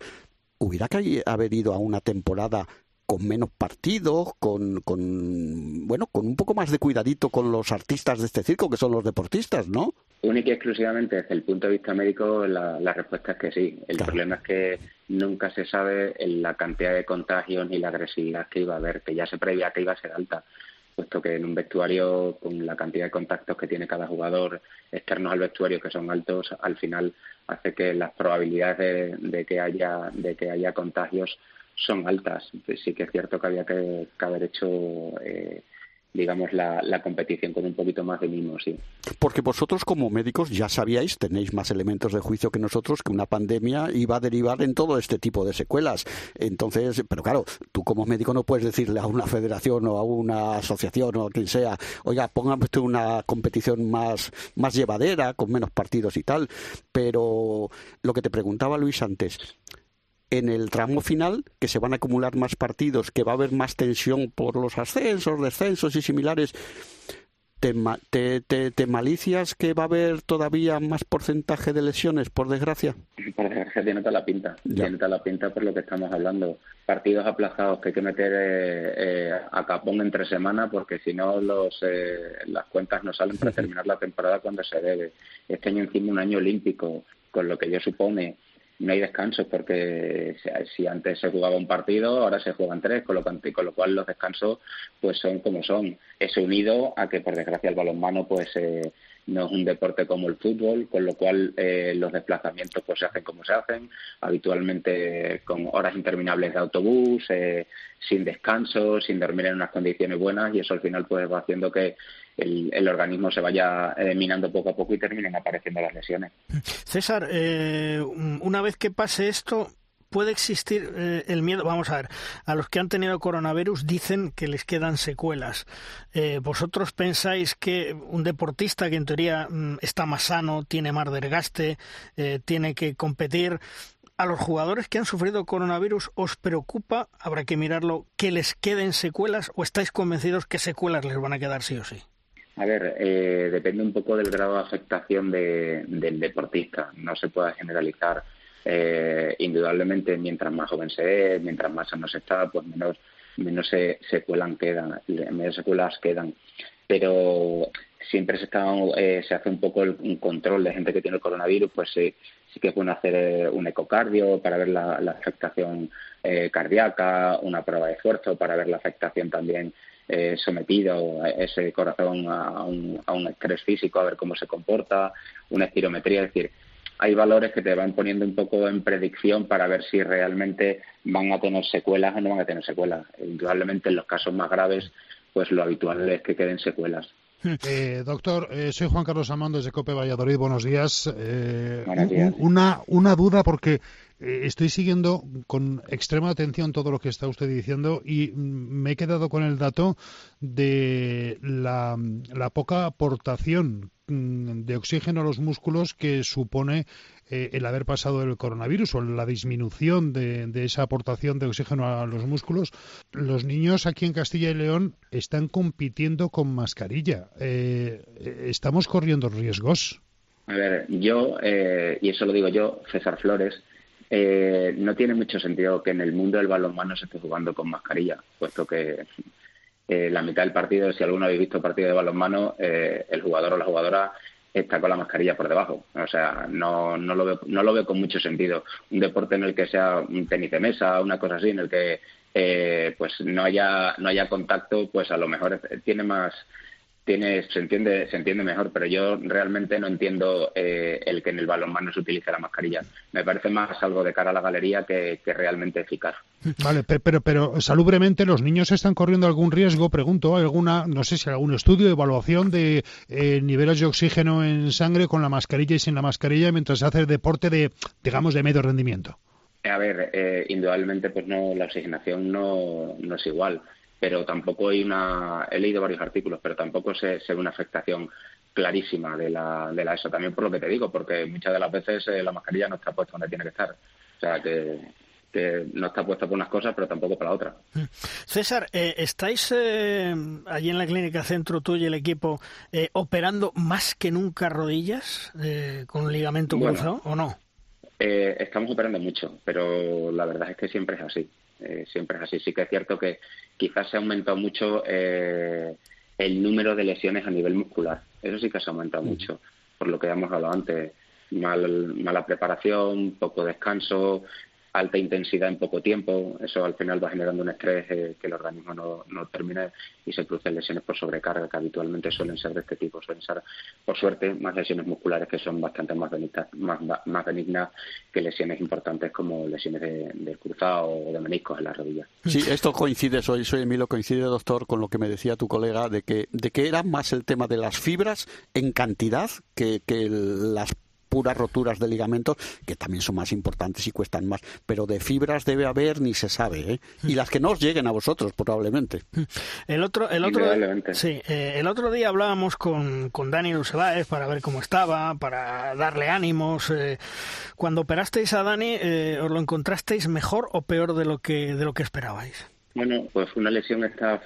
¿hubiera que haber ido a una temporada con menos partidos, con, con, bueno, con un poco más de cuidadito con los artistas de este circo, que son los deportistas, ¿no? Única y exclusivamente desde el punto de vista médico, la, respuesta es que sí. El problema es que nunca se sabe la cantidad de contagios ni la agresividad que iba a haber, que ya se preveía que iba a ser alta puesto que en un vestuario, con la cantidad de contactos que tiene cada jugador externos al vestuario, que son altos, al final hace que las probabilidades de, que haya de que haya contagios son altas. Sí que es cierto que había que, haber hecho eh, digamos, la, la, competición con un poquito más de mimo, sí. Porque vosotros como médicos ya sabíais, tenéis más elementos de juicio que nosotros, que una pandemia iba a derivar en todo este tipo de secuelas. Entonces, pero claro, tú como médico no puedes decirle a una federación o a una asociación o a quien sea, oiga, póngame usted una competición más, más llevadera, con menos partidos y tal. Pero lo que te preguntaba Luis antes, en el tramo final, que se van a acumular más partidos, que va a haber más tensión por los ascensos, descensos y similares, ¿te, te, te, malicias que va a haber todavía más porcentaje de lesiones, por desgracia? Por desgracia tiene toda la pinta, tiene toda la pinta por lo que estamos hablando. Partidos aplazados que hay que meter eh, eh, a capón entre semana porque si no los, eh, las cuentas no salen para terminar la temporada cuando se debe. Este año encima un año olímpico, con lo que yo supone no hay descansos porque si antes se jugaba un partido, ahora se juegan tres, con lo, con lo cual los descansos pues son como son. Eso unido a que por desgracia el balonmano pues eh, no es un deporte como el fútbol, con lo cual eh, los desplazamientos pues se hacen como se hacen, habitualmente con horas interminables de autobús, eh, sin descanso, sin dormir en unas condiciones buenas y eso al final pues va haciendo que el, organismo se vaya eliminando poco a poco y terminen apareciendo las lesiones. César, eh, una vez que pase esto, puede existir eh, el miedo. Vamos a ver, a los que han tenido coronavirus dicen que les quedan secuelas. Eh, ¿Vosotros pensáis que un deportista que en teoría mm, está más sano, tiene más desgaste, tiene que competir, a los jugadores que han sufrido coronavirus os preocupa, habrá que mirarlo, que les queden secuelas o estáis convencidos que secuelas les van a quedar sí o sí? A ver, eh, depende un poco del grado de afectación del deportista. No se puede generalizar. Eh, indudablemente, mientras más joven se es, mientras más sano se está, pues menos, menos se, secuelan quedan, menos secuelas quedan. Pero siempre se, está, eh, hace un poco el, un control de gente que tiene el coronavirus, pues sí, sí que bueno hacer un ecocardio para ver la, la afectación cardíaca, una prueba de esfuerzo para ver la afectación también eh, sometido ese corazón a un, a un, estrés físico, a ver cómo se comporta, una espirometría, es decir, hay valores que te van poniendo un poco en predicción para ver si realmente van a tener secuelas o no van a tener secuelas. Indudablemente en los casos más graves, pues lo habitual es que queden secuelas. Eh, doctor, eh, soy Juan Carlos Amando desde Cope Valladolid. Buenos días. Eh, Buenos días. Una, una duda porque estoy siguiendo con extrema atención todo lo que está usted diciendo y me he quedado con el dato de la, poca aportación mm, de oxígeno a los músculos que supone eh, el haber pasado el coronavirus o la disminución de, esa aportación de oxígeno a los músculos. Los niños aquí en Castilla y León están compitiendo con mascarilla. Eh, ¿Estamos corriendo riesgos? A ver, yo, y eso lo digo yo, César Flores, eh, no tiene mucho sentido que en el mundo del balonmano se esté jugando con mascarilla, puesto que eh, la mitad del partido, si alguno habéis visto partido de balonmano, eh, el jugador o la jugadora está con la mascarilla por debajo. O sea, no, no, lo veo, no lo veo con mucho sentido. Un deporte en el que sea un tenis de mesa, una cosa así, en el que pues no haya, no haya contacto, pues a lo mejor tiene más tiene, se entiende se entiende mejor, pero yo realmente no entiendo eh, el que en el balonmano se utilice la mascarilla. Me parece más algo de cara a la galería que, realmente eficaz. Vale, pero, pero, salubremente los niños están corriendo algún riesgo, pregunto, alguna, no sé si algún estudio, evaluación de eh, niveles de oxígeno en sangre con la mascarilla y sin la mascarilla mientras se hace deporte de, digamos, de medio rendimiento. A ver, eh, indudablemente, pues no, la oxigenación no, no es igual pero tampoco hay una, he leído varios artículos, pero tampoco se, ve una afectación clarísima de la, de la ESO. También por lo que te digo, porque muchas de las veces eh, la mascarilla no está puesta donde tiene que estar. O sea, que, que no está puesta por unas cosas, pero tampoco para otras. Mm. César, eh, ¿estáis eh, allí en la clínica centro, tú y el equipo, operando más que nunca rodillas con ligamento cruzado o no? Estamos operando mucho, pero la verdad es que siempre es así. Eh, siempre es así. Sí que es cierto que quizás se ha aumentado mucho eh, el número de lesiones a nivel muscular. Eso sí que se ha aumentado mucho, por lo que hemos hablado antes. Mal, mala preparación, poco descanso, alta intensidad en poco tiempo, eso al final va generando un estrés eh, que el organismo no, no termina y se producen lesiones por sobrecarga, que habitualmente suelen ser de este tipo, suelen ser, por suerte, más lesiones musculares que son bastante más benignas, más, más benignas que lesiones importantes como lesiones de, cruzado o de meniscos en la rodilla. Sí, esto coincide, soy, soy Emilio, coincide, doctor, con lo que me decía tu colega, de que, de que era más el tema de las fibras en cantidad que, que las puras roturas de ligamentos, que también son más importantes y cuestan más, pero de fibras debe haber ni se sabe, ¿eh? y las que no os lleguen a vosotros probablemente. El otro, el otro, sí, eh, el otro día hablábamos con, con Dani Lucebáez para ver cómo estaba, para darle ánimos. Eh, cuando operasteis a Dani, eh, ¿os lo encontrasteis mejor o peor de lo que de lo que esperabais? Bueno, pues una lesión esta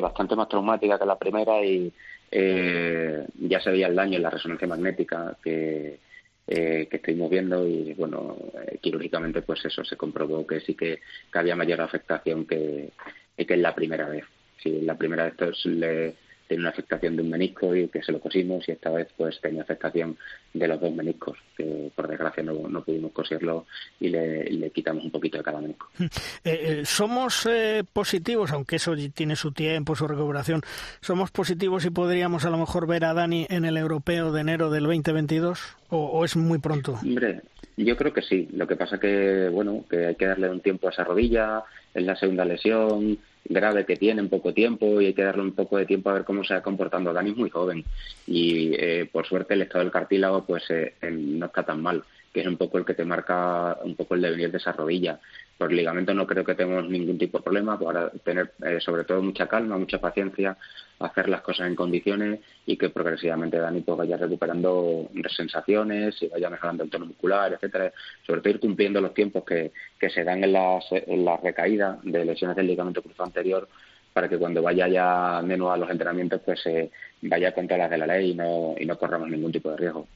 bastante más traumática que la primera y eh, ya se veía el daño en la resonancia magnética que, eh, que estuvimos viendo y bueno, eh, quirúrgicamente pues eso se comprobó que sí que, había mayor afectación que, que en la primera vez. Sí, la primera vez pues, le, tenía una afectación de un menisco y que se lo cosimos y esta vez pues tenía afectación de los dos meniscos, que por desgracia no, no pudimos coserlo y le, quitamos un poquito de cada menisco. Eh, eh, ¿Somos eh, positivos, aunque eso tiene su tiempo, su recuperación, somos positivos y podríamos a lo mejor ver a Dani en el europeo de enero del 2022 o, o es muy pronto? Hombre, yo creo que sí. Lo que pasa que, bueno, que hay que darle un tiempo a esa rodilla, es la segunda lesión, grave que tiene en poco tiempo y hay que darle un poco de tiempo a ver cómo se va comportando. Dani es muy joven y eh, por suerte el estado del cartílago pues eh, no está tan mal, que es un poco el que te marca un poco el devenir de esa rodilla. Por ligamento no creo que tengamos ningún tipo de problema, para tener eh, sobre todo mucha calma, mucha paciencia, hacer las cosas en condiciones y que progresivamente Dani pues vaya recuperando sensaciones y vaya mejorando el tono muscular, etcétera. Sobre todo ir cumpliendo los tiempos que, que se dan en las, en las recaídas de lesiones del ligamento cruzado anterior para que cuando vaya ya de nuevo a los entrenamientos pues eh, vaya contra las de la ley y no, y no corramos ningún tipo de riesgo.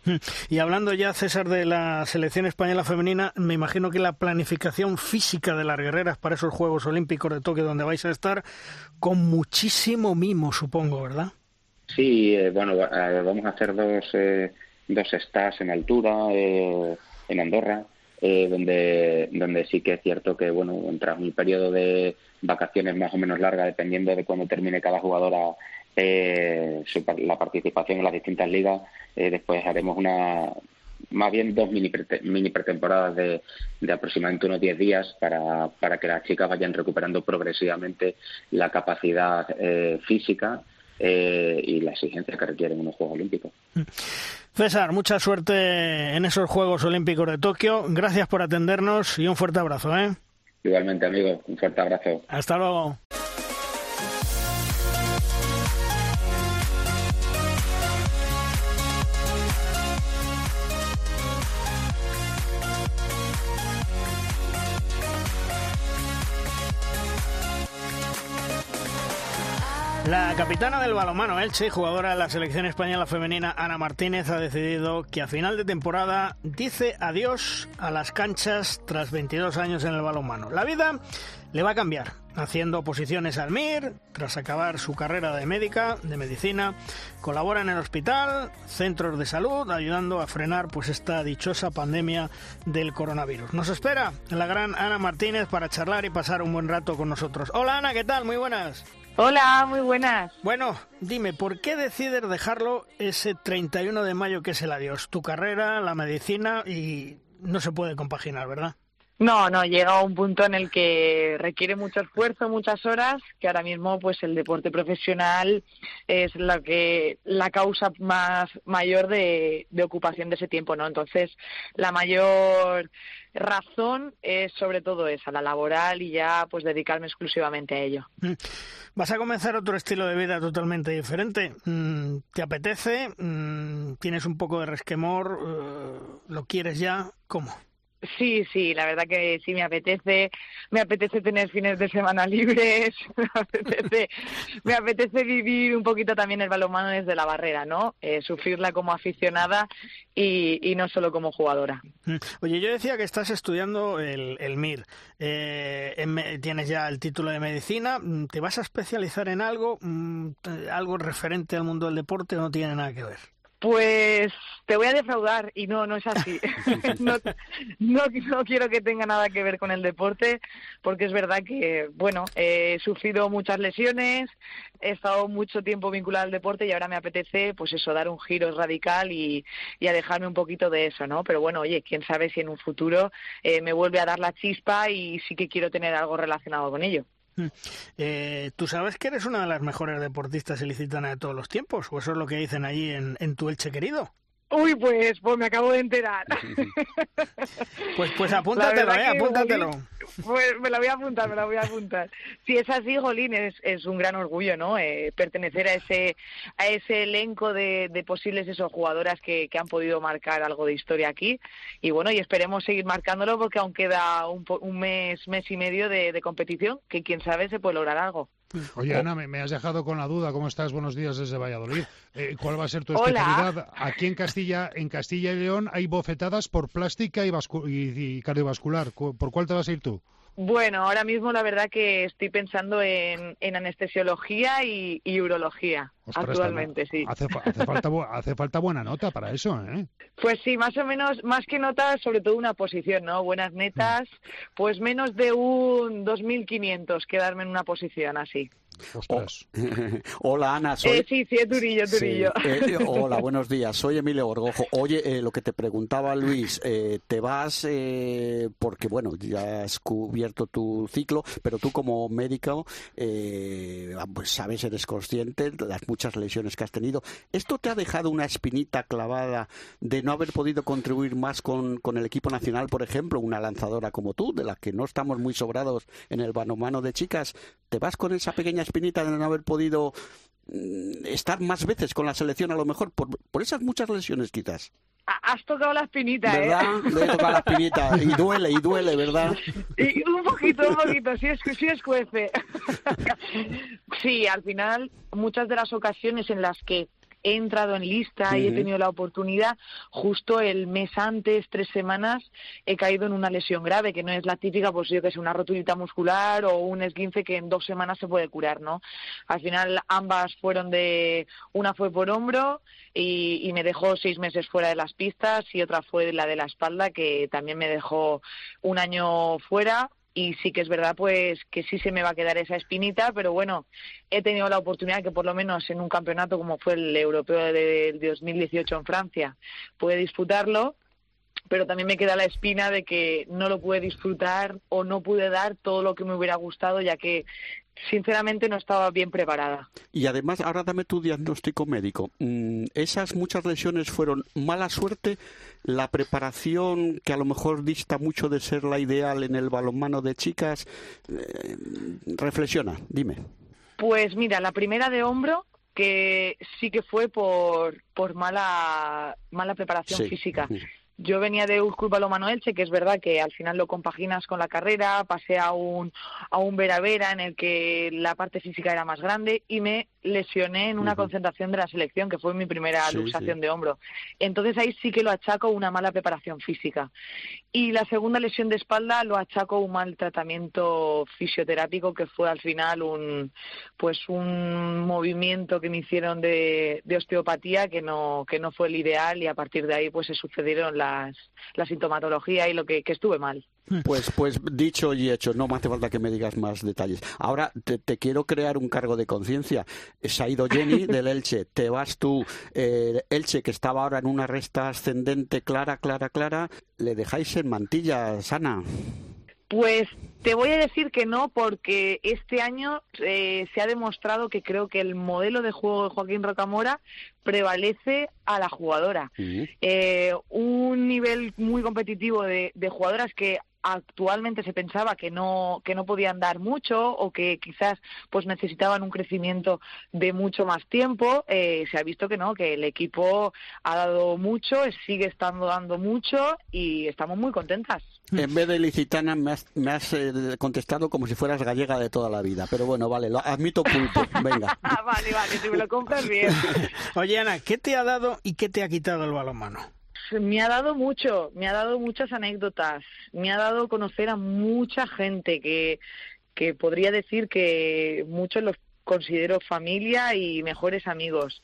Y hablando ya, César, de la selección española femenina, me imagino que la planificación física de las guerreras para esos Juegos Olímpicos de Tokio donde vais a estar con muchísimo mimo, supongo, ¿verdad? Sí, eh, bueno, vamos a hacer dos, eh, dos stats en altura en Andorra eh, donde, donde sí que es cierto que, bueno, tras un periodo de vacaciones más o menos larga, dependiendo de cuándo termine cada jugadora eh, la participación en las distintas ligas, eh, después haremos una más bien dos mini, mini pretemporadas de, de, aproximadamente unos 10 días para, para que las chicas vayan recuperando progresivamente la capacidad eh, física eh, y la exigencia que requieren unos Juegos Olímpicos. César, mucha suerte en esos Juegos Olímpicos de Tokio. Gracias por atendernos y un fuerte abrazo. ¿eh? Igualmente, amigo, un fuerte abrazo. Hasta luego. La capitana del balonmano Elche jugadora de la selección española femenina Ana Martínez ha decidido que a final de temporada dice adiós a las canchas tras 22 años en el balonmano. La vida le va a cambiar, haciendo oposiciones al MIR, tras acabar su carrera de médica, de medicina, colabora en el hospital, centros de salud, ayudando a frenar pues esta dichosa pandemia del coronavirus. Nos espera la gran Ana Martínez para charlar y pasar un buen rato con nosotros. Hola Ana, ¿qué tal? Muy buenas. Hola, muy buenas. Bueno, dime, ¿por qué decides dejarlo ese 31 de mayo que es el adiós? Tu carrera, la medicina y no se puede compaginar, ¿verdad? No, no, llega a un punto en el que requiere mucho esfuerzo, muchas horas, que ahora mismo pues el deporte profesional es la que la causa más mayor de, de ocupación de ese tiempo, ¿no? Entonces, la mayor razón es sobre todo esa, la laboral y ya pues dedicarme exclusivamente a ello. Mm. Vas a comenzar otro estilo de vida totalmente diferente. Mm, ¿Te apetece? Mm, ¿Tienes un poco de resquemor? Eh, ¿Lo quieres ya? ¿Cómo? Sí, sí, la verdad que sí me apetece, me apetece tener fines de semana libres, me apetece, me apetece vivir un poquito también el balonmano desde la barrera, ¿no? Eh, sufrirla como aficionada y, no solo como jugadora. Mm. Oye, yo decía que estás estudiando el, el MIR, eh, tienes ya el título de medicina, mm, ¿te vas a especializar en algo, mm, algo referente al mundo del deporte o no tiene nada que ver? Pues te voy a defraudar y no, no es así. no, no, quiero que tenga nada que ver con el deporte porque es verdad que, bueno, he sufrido muchas lesiones, he estado mucho tiempo vinculado al deporte y ahora me apetece, pues eso, dar un giro radical y, y alejarme un poquito de eso, ¿no? Pero bueno, oye, quién sabe si en un futuro eh, me vuelve a dar la chispa y sí que quiero tener algo relacionado con ello. Eh, ¿Tú sabes que eres una de las mejores deportistas ilicitanas de todos los tiempos? ¿O eso es lo que dicen allí en, en tu Elche querido? Uy, pues, pues me acabo de enterar. pues, pues apúntatelo, eh, apúntatelo. pues me la voy a apuntar, me la voy a apuntar. Si es así, Jolín, es, es un gran orgullo, ¿no? Eh, pertenecer a ese a ese elenco de, de posibles esos jugadoras que, que, han podido marcar algo de historia aquí. Y bueno, y esperemos seguir marcándolo porque aún queda un, un mes, mes y medio de, de competición, que quién sabe se puede lograr algo. Oye, Ana, me, has dejado con la duda. ¿Cómo estás? Buenos días desde Valladolid. Eh, ¿Cuál va a ser tu especialidad? Aquí en Castilla, en Castilla y León hay bofetadas por plástica y, y cardiovascular. ¿Por cuál te vas a ir tú? Bueno, ahora mismo la verdad que estoy pensando en, anestesiología y, urología actualmente, sí. Hace, falta, hace falta buena nota para eso, ¿eh? Pues sí, más o menos, más que nota, sobre todo una posición, ¿no? Buenas netas, pues menos de un 2.500 quedarme en una posición así. hola Ana, soy... Eh, sí, sí, Turillo, Turillo. Eh, hola, buenos días, soy Emilio Orgojo. Oye, eh, lo que te preguntaba Luis, te vas porque, bueno, ya has cubierto tu ciclo, pero tú como médico, pues sabes, eres consciente de las muchas lesiones que has tenido. ¿Esto te ha dejado una espinita clavada de no haber podido contribuir más con, con el equipo nacional, por ejemplo, una lanzadora como tú, de la que no estamos muy sobrados en el balonmano de chicas? ¿Te vas con esa pequeña espinita de no haber podido mm, estar más veces con la selección a lo mejor por, por esas muchas lesiones quizás. Has tocado la espinita, ¿eh? ¿verdad? ¿eh? Le he tocado la espinita y duele, y duele, ¿verdad? Y un poquito, un poquito, sí, es, sí escuece. sí, al final, muchas de las ocasiones en las que he entrado en lista y he tenido la oportunidad, justo el mes antes, tres semanas, he caído en una lesión grave, que no es la típica, pues yo que sé, una rotulita muscular o un esguince que en dos semanas se puede curar, ¿no? Al final ambas fueron de, una fue por hombro y, y me dejó seis meses fuera de las pistas y otra fue la de la espalda, que también me dejó un año fuera y sí que es verdad pues que sí se me va a quedar esa espinita, pero bueno, he tenido la oportunidad que por lo menos en un campeonato como fue el europeo de, 2018 en Francia pude disputarlo pero también me queda la espina de que no lo pude disfrutar o no pude dar todo lo que me hubiera gustado, ya que sinceramente no estaba bien preparada. Y además, ahora dame tu diagnóstico médico. Mm, ¿Esas muchas lesiones fueron mala suerte? ¿La preparación, que a lo mejor dista mucho de ser la ideal en el balonmano de chicas? Eh, reflexiona, dime. Pues mira, la primera de hombro que sí que fue por, por mala, mala preparación física. Yo venía de Urcul Balomano Elche, que es verdad que al final lo compaginas con la carrera, pasé a un, a un Vera Vera en el que la parte física era más grande y me lesioné en una concentración de la selección, que fue mi primera luxación de hombro. Entonces ahí sí que lo achaco una mala preparación física. Y la segunda lesión de espalda lo achaco un mal tratamiento fisioterápico, que fue al final un, pues un movimiento que me hicieron de, de osteopatía que no, que no fue el ideal y a partir de ahí pues se sucedieron las, la sintomatología y lo que, que estuve mal. Pues, pues dicho y hecho, no me hace falta que me digas más detalles. Ahora te, quiero crear un cargo de conciencia. Se ha ido Jenny del Elche, te vas tú, eh, Elche que estaba ahora en una resta ascendente clara, clara, clara, le dejáis en mantilla, Sana. Pues te voy a decir que no, porque este año eh, se ha demostrado que creo que el modelo de juego de Joaquín Rocamora prevalece a la jugadora. Eh, un nivel muy competitivo de, de jugadoras que actualmente se pensaba que no que no podían dar mucho o que quizás pues necesitaban un crecimiento de mucho más tiempo eh, se ha visto que no que el equipo ha dado mucho sigue estando dando mucho y estamos muy contentas. En vez de licitana me has, eh, contestado como si fueras gallega de toda la vida pero bueno vale lo admito pulpo venga. Ah, vale vale si me lo compras bien. Oye Ana qué te ha dado y qué te ha quitado el balonmano me ha dado mucho, me ha dado muchas anécdotas, me ha dado conocer a mucha gente que, que podría decir que muchos los considero familia y mejores amigos.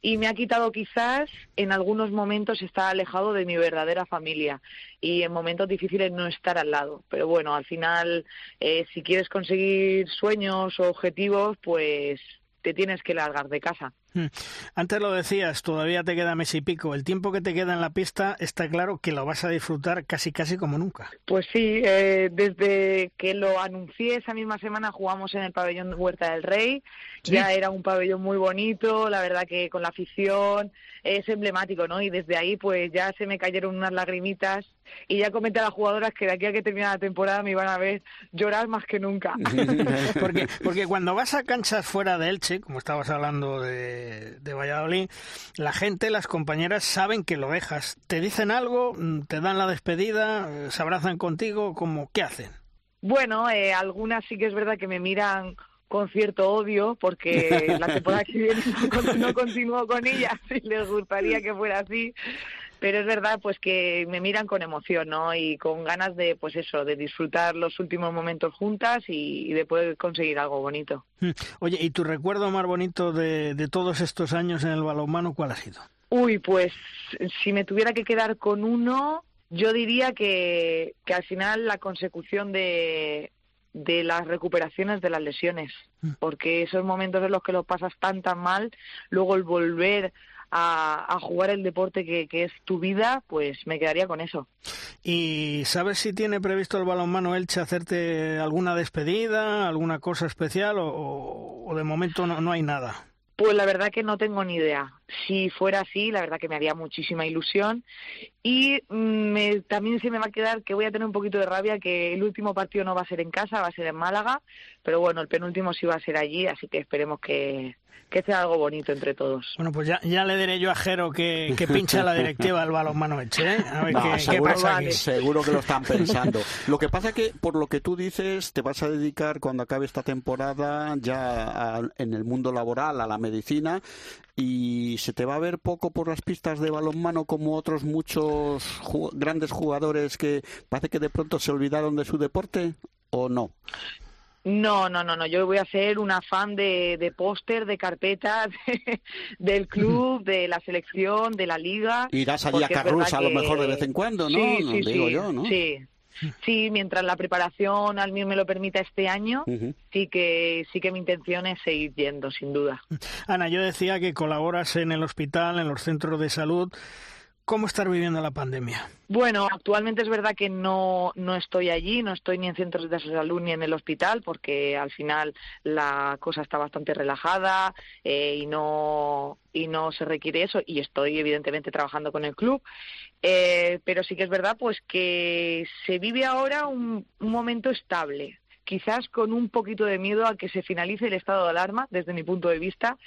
Y me ha quitado quizás en algunos momentos estar alejado de mi verdadera familia y en momentos difíciles no estar al lado. Pero bueno, al final, eh, si quieres conseguir sueños o objetivos, pues te tienes que largar de casa. Hmm. Antes lo decías, todavía te queda mes y pico. El tiempo que te queda en la pista está claro que lo vas a disfrutar casi casi como nunca. Pues sí, eh, desde que lo anuncié esa misma semana jugamos en el pabellón Huerta del Rey. Ya era un pabellón muy bonito, la verdad que con la afición es emblemático, ¿no? Y desde ahí pues ya se me cayeron unas lagrimitas y ya comenté a las jugadoras que de aquí a que termine la temporada me iban a ver llorar más que nunca. porque, porque cuando vas a canchas fuera de Elche, como estabas hablando de, de Valladolid, la gente, las compañeras saben que lo dejas. ¿Te dicen algo? ¿Te dan la despedida? ¿Se abrazan contigo? como ¿Qué hacen? Bueno, eh, algunas sí que es verdad que me miran con cierto odio porque la temporada que viene no continúo con ella si les gustaría que fuera así pero es verdad pues que me miran con emoción no y con ganas de pues eso de disfrutar los últimos momentos juntas y, de poder conseguir algo bonito hmm. oye y tu recuerdo más bonito de, de todos estos años en el balonmano cuál ha sido uy pues si me tuviera que quedar con uno yo diría que, que al final la consecución de, de las recuperaciones de las lesiones, hmm. porque esos momentos en los que lo pasas tan tan mal, luego el volver a, jugar el deporte que, es tu vida, pues me quedaría con eso. ¿Y sabes si tiene previsto el balonmano Elche hacerte alguna despedida, alguna cosa especial o, de momento no, no hay nada? Pues la verdad que no tengo ni idea. Si fuera así, la verdad que me haría muchísima ilusión. Y mm, también se me va a quedar que voy a tener un poquito de rabia que el último partido no va a ser en casa, va a ser en Málaga. Pero bueno, el penúltimo sí va a ser allí, así que esperemos que, que sea algo bonito entre todos. Bueno, pues ya, ya le diré yo a Jero que, que pincha la directiva al balonmano Eche, ¿eh? A ver qué, seguro, pasa aquí. Seguro que lo están pensando. Lo que pasa que, por lo que tú dices, te vas a dedicar cuando acabe esta temporada ya en el mundo laboral, a la medicina, y se te va a ver poco por las pistas de balonmano como otros muchos grandes jugadores que parece que de pronto se olvidaron de su deporte, ¿o no? No, no, no, no. Yo voy a ser una fan de, de póster, de carpetas, del club, de la selección, de la liga. Irás allí a Carrus a lo mejor de vez en cuando, ¿no? Sí, sí, Digo yo, ¿no? Sí. Sí, mientras la preparación al mío me lo permita este año, sí que sí que mi intención es seguir yendo, sin duda. Ana, yo decía que colaboras en el hospital, en los centros de salud cómo estar viviendo la pandemia. Bueno, actualmente es verdad que no, no estoy allí, no estoy ni en centros de salud ni en el hospital, porque al final la cosa está bastante relajada eh, y no y no se requiere eso. Y estoy evidentemente trabajando con el club, eh, pero sí que es verdad pues que se vive ahora un momento estable quizás con un poquito de miedo a que se finalice el estado de alarma, desde mi punto de vista,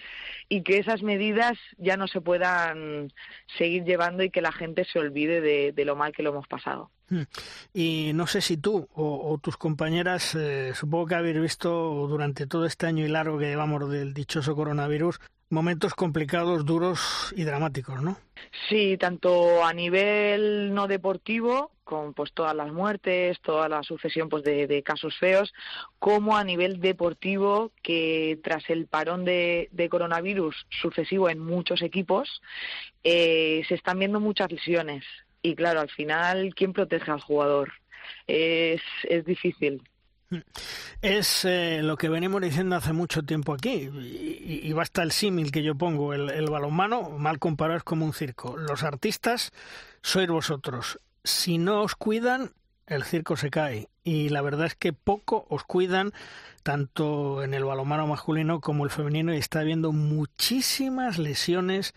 y que esas medidas ya no se puedan seguir llevando y que la gente se olvide de, lo mal que lo hemos pasado. Hmm. Y no sé si tú o, tus compañeras, eh, supongo que habéis visto durante todo este año y largo que llevamos del dichoso coronavirus, momentos complicados, duros y dramáticos, ¿no? Sí, tanto a nivel no deportivo, con pues todas las muertes, toda la sucesión pues de, casos feos, como a nivel deportivo, que tras el parón de, coronavirus sucesivo en muchos equipos, eh, se están viendo muchas lesiones. Y claro, al final, ¿quién protege al jugador? Es, es difícil. Es eh, lo que venimos diciendo hace mucho tiempo aquí, y, basta el símil que yo pongo, el, balonmano, mal comparado, es como un circo. Los artistas sois vosotros. Si no os cuidan, el circo se cae. Y la verdad es que poco os cuidan, tanto en el balonmano masculino como el femenino, y está habiendo muchísimas lesiones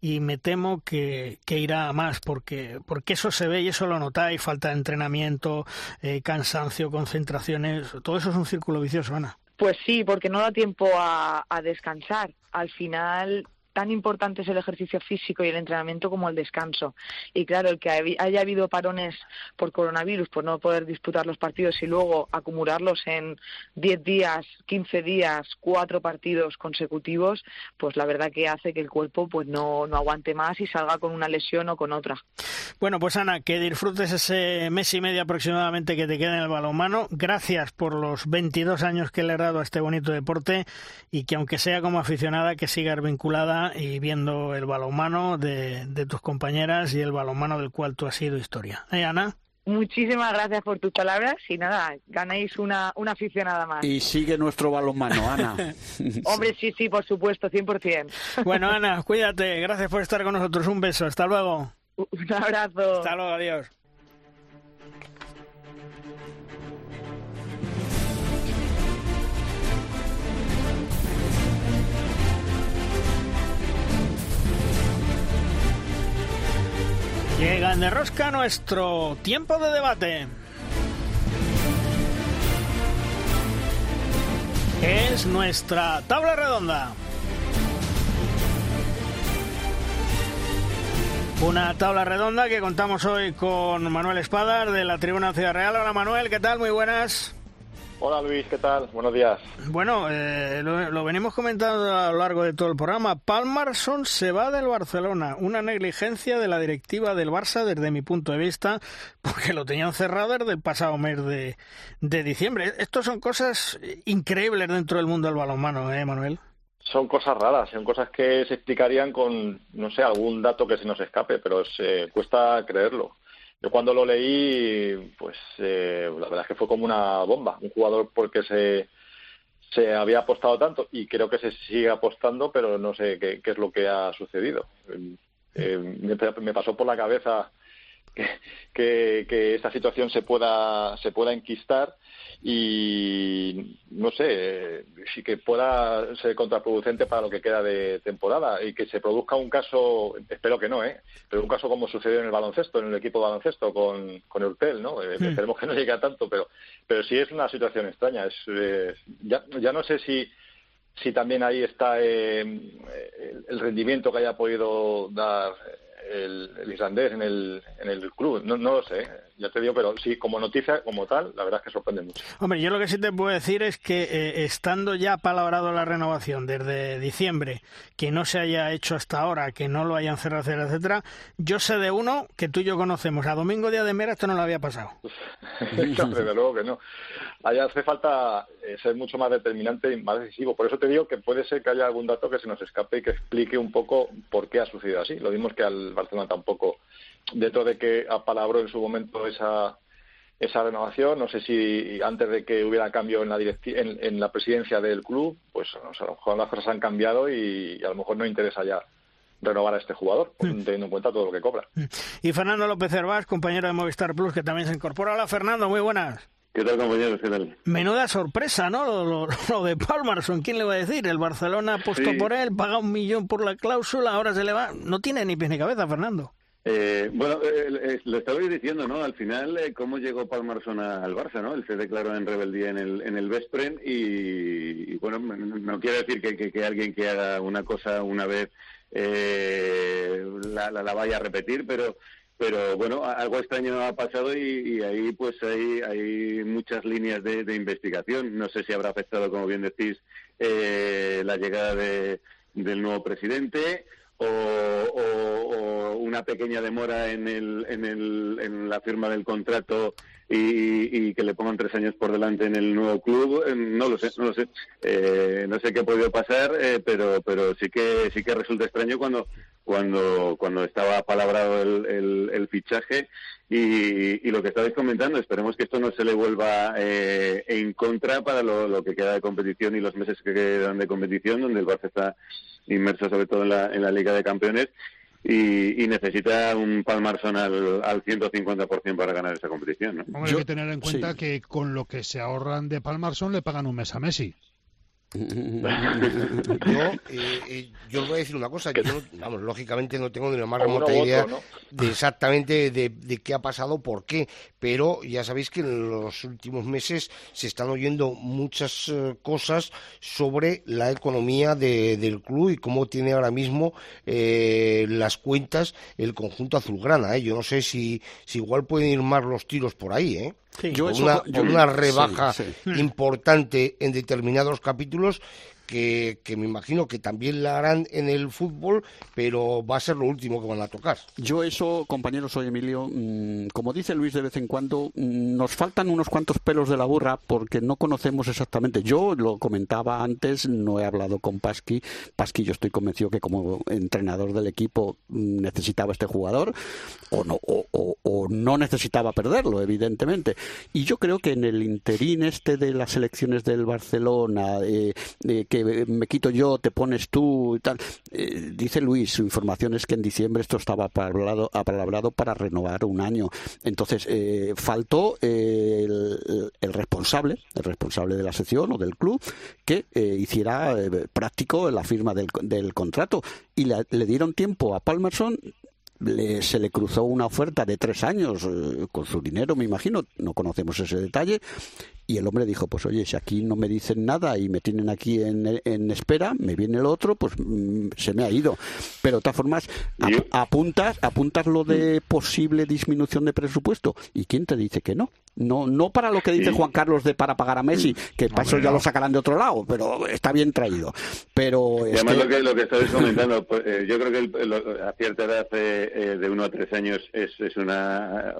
y me temo que, que, irá a más porque, porque eso se ve y eso lo notáis, falta de entrenamiento, eh, cansancio, concentraciones, todo eso es un círculo vicioso, Ana. Pues sí, porque no da tiempo a, a descansar. Al final tan importante es el ejercicio físico y el entrenamiento como el descanso. Y claro, el que haya habido parones por coronavirus, por no poder disputar los partidos y luego acumularlos en 10 días, 15 días, cuatro partidos consecutivos, pues la verdad que hace que el cuerpo pues no, no aguante más y salga con una lesión o con otra. Bueno, pues Ana, que disfrutes ese mes y medio aproximadamente que te queda en el balonmano. Gracias por los 22 años que le has dado a este bonito deporte y que aunque sea como aficionada, que sigas vinculada y viendo el balonmano de, de tus compañeras y el balonmano del cual tú has sido historia. ¿Eh, Ana? Muchísimas gracias por tus palabras y nada, ganáis una, una aficionada más. Y sigue nuestro balonmano, Ana. Hombre, sí, sí, por supuesto, 100%. Bueno, Ana, cuídate, gracias por estar con nosotros. Un beso, hasta luego. Un abrazo. Hasta luego, adiós. Llega en de rosca nuestro tiempo de debate. Es nuestra tabla redonda. Una tabla redonda que contamos hoy con Manuel Espadar de la Tribuna Ciudad Real. Hola Manuel, ¿qué tal? Muy buenas. Hola Luis, ¿qué tal? Buenos días. Bueno, eh, lo, venimos comentando a lo largo de todo el programa. Palmarson se va del Barcelona. Una negligencia de la directiva del Barça desde mi punto de vista, porque lo tenían cerrado desde el pasado mes de, de diciembre. Estos son cosas increíbles dentro del mundo del balonmano, ¿eh, Manuel? Son cosas raras, son cosas que se explicarían con, no sé, algún dato que se nos escape, pero se cuesta creerlo. Yo cuando lo leí, pues eh, la verdad es que fue como una bomba. Un jugador porque se, se había apostado tanto y creo que se sigue apostando, pero no sé qué, qué es lo que ha sucedido. Eh, me, me, pasó por la cabeza que, que, esta situación se pueda, se pueda enquistar y no sé, si que pueda ser contraproducente para lo que queda de temporada y que se produzca un caso, espero que no, ¿eh? pero un caso como sucedió en el baloncesto, en el equipo de baloncesto con, con Urtel, ¿no? Eh, hmm. Esperemos que no llegue a tanto, pero, pero sí es una situación extraña. Es, eh, ya, ya no sé si si también ahí está eh, el rendimiento que haya podido dar el, islandés en el, en el club. No, no lo sé, ya te digo, pero sí, como noticia, como tal, la verdad es que sorprende mucho. Hombre, yo lo que sí te puedo decir es que eh, estando ya palabrado la renovación desde diciembre, que no se haya hecho hasta ahora, que no lo hayan cerrado, etcétera, etcétera, yo sé de uno que tú y yo conocemos. A Domingo Día de Mera esto no lo había pasado. desde luego que no. Allá hace falta eh, ser mucho más determinante y más decisivo. Por eso te digo que puede ser que haya algún dato que se nos escape y que explique un poco por qué ha sucedido así. Lo vimos que al Barcelona tampoco, dentro de que apalabró en su momento esa, esa renovación. No sé si antes de que hubiera cambio en la, en, en la presidencia del club, pues a lo mejor las cosas han cambiado y, a lo mejor no interesa ya renovar a este jugador, teniendo en cuenta todo lo que cobra. Y Fernando López Hervás, compañero de Movistar Plus, que también se incorpora. Hola, Fernando, muy buenas. ¿Qué tal, compañero? Menuda sorpresa, ¿no? Lo, de Palmerson, ¿quién le va a decir? El Barcelona apostó por él, paga un millón por la cláusula, ahora se le va. No tiene ni pies ni cabeza, Fernando. Eh, bueno, eh, eh, lo estabais diciendo, ¿no? Al final, ¿cómo llegó Palmarsson al Barça, no? Él se declaró en rebeldía en el, en el Vespren y, bueno, no quiere decir que, que, alguien que haga una cosa una vez la, la, vaya a repetir, pero pero bueno, algo extraño ha pasado y, ahí pues hay, hay muchas líneas de, de, investigación. No sé si habrá afectado, como bien decís, la llegada de, del nuevo presidente o, una pequeña demora en, el, en, el, en la firma del contrato y, que le pongan tres años por delante en el nuevo club eh, no lo sé no lo sé. Eh, no sé qué ha podido pasar eh, pero pero sí que sí que resulta extraño cuando cuando cuando estaba palabrado el, fichaje y, lo que estabais comentando esperemos que esto no se le vuelva en contra para lo, lo, que queda de competición y los meses que quedan de competición donde el Barça está inmerso sobre todo en la, en la Liga de Campeones y, necesita un Palmarson al, al 150% para ganar esa competición. ¿no? hay que tener en cuenta que con lo que se ahorran de Palmarson le pagan un mes a Messi. Yo, eh, eh, yo os voy a decir una cosa, yo vamos, lógicamente no tengo ni la más remota idea de exactamente de, qué ha pasado, por qué, pero ya sabéis que en los últimos meses se están oyendo muchas eh, cosas sobre la economía del club y cómo tiene ahora mismo las cuentas el conjunto azulgrana. Yo no sé si, si igual pueden ir más los tiros por ahí, ¿eh? Una, una, rebaja importante en determinados capítulos que, me imagino que también la harán en el fútbol, pero va a ser lo último que van a tocar. Yo eso, compañero, soy Emilio, mm, como dice Luis de vez en cuando, mm, nos faltan unos cuantos pelos de la burra porque no conocemos exactamente. Yo lo comentaba antes, no he hablado con Pasqui. Pasqui yo estoy convencido que como entrenador del equipo mm, necesitaba este jugador o no, o, no necesitaba perderlo, evidentemente. Y yo creo que en el interín este de las elecciones del Barcelona, eh, eh, que me quito yo, te pones tú y tal. Eh, dice Luis, su información es que en diciembre esto estaba apalabrado, para renovar un año. Entonces, eh, faltó eh, el, responsable, el responsable de la sección o del club, que hiciera práctico la firma del, del contrato. Y le dieron tiempo a Palmerson se le cruzó una oferta de tres años con su dinero, me imagino, no conocemos ese detalle, y el hombre dijo, pues oye, si aquí no me dicen nada y me tienen aquí en, en espera, me viene el otro, pues mm, se me ha ido. Pero de todas formas, apuntas, apuntas lo de posible disminución de presupuesto. ¿Y quién te dice que no? No, no para lo que dice Juan Carlos de para pagar a Messi, que para eso ya lo sacarán de otro lado, pero está bien traído. Pero y además lo que lo que estáis comentando, pues, eh, yo creo que a cierta edad eh, eh, de uno a tres años es, es una,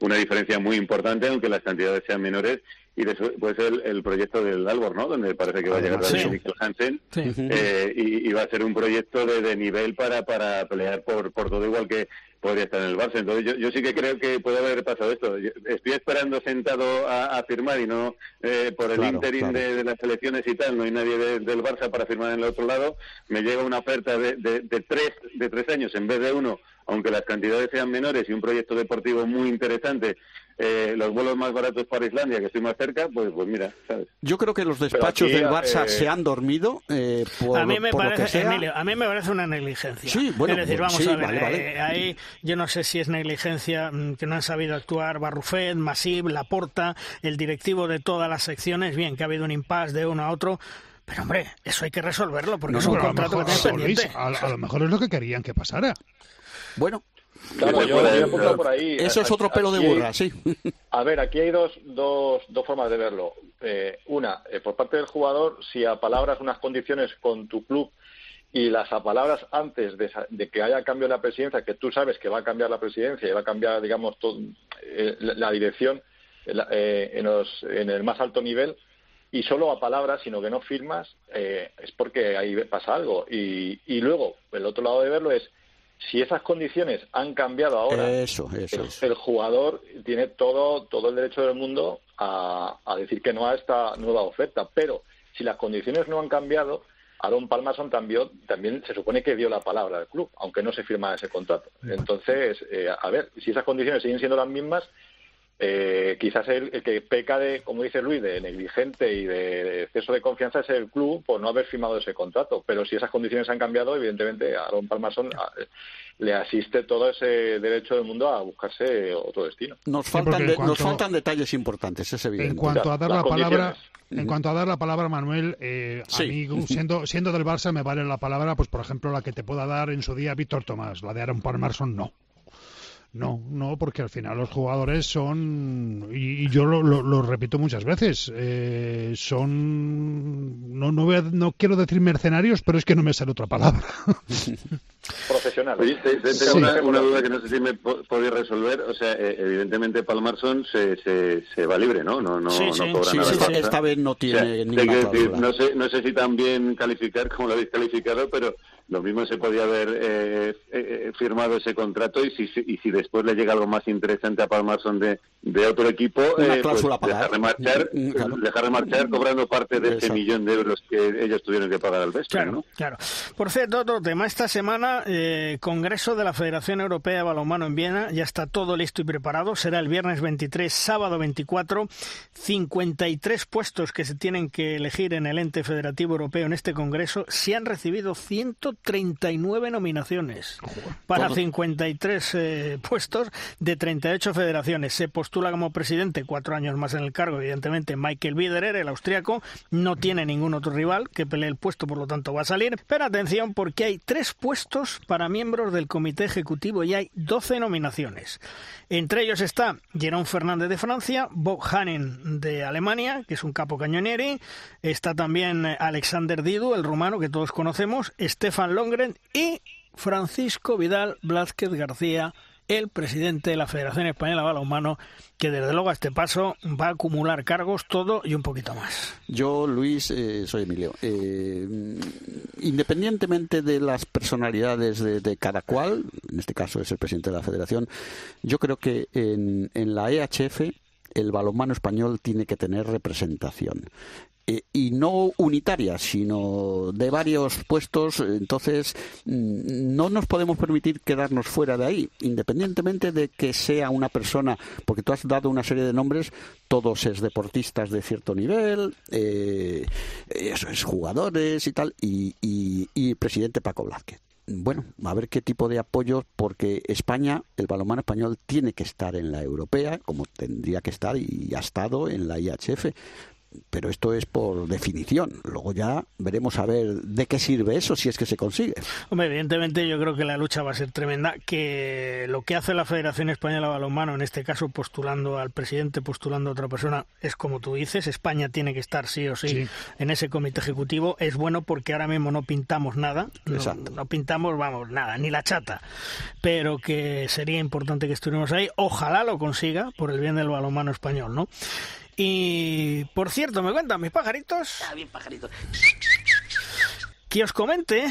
una diferencia muy importante, aunque las cantidades sean menores y puede ser el, proyecto del Albor, ¿no? Donde parece que va a llegar sí. Hansen eh, y, va a ser un proyecto de, de nivel para, para pelear por, por todo igual que podría estar en el Barça. Entonces yo, yo sí que creo que puede haber pasado esto. estoy esperando sentado a, firmar y no eh, por el interim de, las elecciones y tal, no hay nadie del Barça para firmar en el otro lado. Me llega una oferta de, de, de, tres, de tres años en vez de uno, aunque las cantidades sean menores y un proyecto deportivo muy interesante eh, los vuelos más baratos para Islandia, que estoy más cerca, pues, pues mira, ¿sabes? Yo creo que los despachos del Barça eh, se han dormido eh, por, a mí me parece, a mí me parece una negligencia. Sí, bueno, es decir, vamos a ver, ahí yo no sé si es negligencia mm, que no han sabido actuar Barrufet, Masip, Laporta, el directivo de todas las secciones, bien, que ha habido un impasse de uno a otro, pero hombre, eso hay que resolverlo porque es un contrato que pendiente. a, lo mejor es lo que querían que pasara. Bueno, Claro, yo, he por ahí. Eso es otro pelo de burra, sí. A ver, aquí hay dos, dos, dos formas de verlo. Eh, una, eh, por parte del jugador, si apalabras unas condiciones con tu club y las apalabras antes de, que haya cambio en la presidencia, que tú sabes que va a cambiar la presidencia y va a cambiar, digamos, todo, eh, la, dirección en, los, en el más alto nivel, y solo a palabras, sino que no firmas, es porque ahí pasa algo. Y, y luego, el otro lado de verlo es si esas condiciones han cambiado ahora, eso, el, jugador tiene todo, todo el derecho del mundo a, decir que no a esta nueva oferta. Pero si las condiciones no han cambiado, Aaron Palmerson también, también se supone que dio la palabra al club, aunque no se firma ese contrato. Entonces, eh, a ver, si esas condiciones siguen siendo las mismas, eh, quizás el, que peca de, como dice Luis, de negligente y de, exceso de confianza es el club por no haber firmado ese contrato. Pero si esas condiciones han cambiado, evidentemente a Aaron Palmerson le asiste todo ese derecho del mundo a buscarse otro destino. Nos faltan, nos faltan detalles importantes, es evidente. En cuanto a dar la palabra, en cuanto a dar la palabra, Manuel, eh, a mí, siendo, siendo del Barça, me vale la palabra, pues por ejemplo, la que te pueda dar en su día Víctor Tomás. La de Aaron Palmerson, no. No, no, porque al final los jugadores son, y, yo lo, repito muchas veces, eh, son, no, no, no quiero decir mercenarios, pero es que no me sale otra palabra. Profesionales. tengo una, duda que no sé si me podéis resolver. O sea, eh, evidentemente Palmarson se, se, se va libre, ¿no? No, no, no cobra nada. esta vez no tiene ninguna no sé, no sé si también calificar como lo habéis calificado, pero lo mismo se podía haber eh, eh, eh, firmado ese contrato y si, y si después le llega algo más interesante a Palmarson de, de otro equipo, eh, pues dejar, de marchar, dejar de marchar cobrando parte de ese millón de euros que ellos tuvieron que pagar al Vespa. Claro, ¿no? claro. Por cierto, otro tema. Esta semana, Congreso de la Federación Europea de Balonmano en Viena, ya está todo listo y preparado. Será el viernes 23, sábado 24. 53 puestos que se tienen que elegir en el ente federativo europeo en este Congreso. Se han recibido 100 39 nominaciones para 53 eh, puestos de 38 federaciones. Se postula como presidente cuatro años más en el cargo, evidentemente, Michael Biederer, el austriaco. No tiene ningún otro rival que pelee el puesto, por lo tanto va a salir. Pero atención, porque hay tres puestos para miembros del comité ejecutivo y hay 12 nominaciones. Entre ellos está Jerón Fernández de Francia, Bob Hanen de Alemania, que es un capo cañonieri, está también Alexander Didu, el rumano que todos conocemos, Stefan Longren y Francisco Vidal Blázquez García, el presidente de la Federación Española de Balonmano, que desde luego a este paso va a acumular cargos todo y un poquito más. Yo, Luis, eh, soy Emilio. Eh, independientemente de las personalidades de, cada cual, en este caso es el presidente de la Federación, yo creo que en, en la EHF el balonmano español tiene que tener representación. Eh, y no unitaria, sino de varios puestos, entonces mm, no nos podemos permitir quedarnos fuera de ahí, independientemente de que sea una persona, porque tú has dado una serie de nombres, todos es deportistas de cierto nivel, eh, eso es jugadores y tal, y, y, presidente Paco Blázquez bueno, a ver qué tipo de apoyo, porque España, el balonmano español, tiene que estar en la europea, como tendría que estar y ha estado en la IHF pero esto es por definición. Luego ya veremos a ver de qué sirve eso si es que se consigue. Hombre, evidentemente yo creo que la lucha va a ser tremenda, que lo que hace la Federación Española de Balonmano, en este caso postulando al presidente, postulando a otra persona, es como tú dices, España tiene que estar sí o sí, en ese comité ejecutivo. Es bueno porque ahora mismo no pintamos nada, no, no, pintamos, vamos, nada, ni la chata, pero que sería importante que estuviéramos ahí. Ojalá lo consiga por el bien del balonmano español, ¿no? Y por cierto, me cuentan mis pajaritos. Ah, bien pajaritos. Que os comente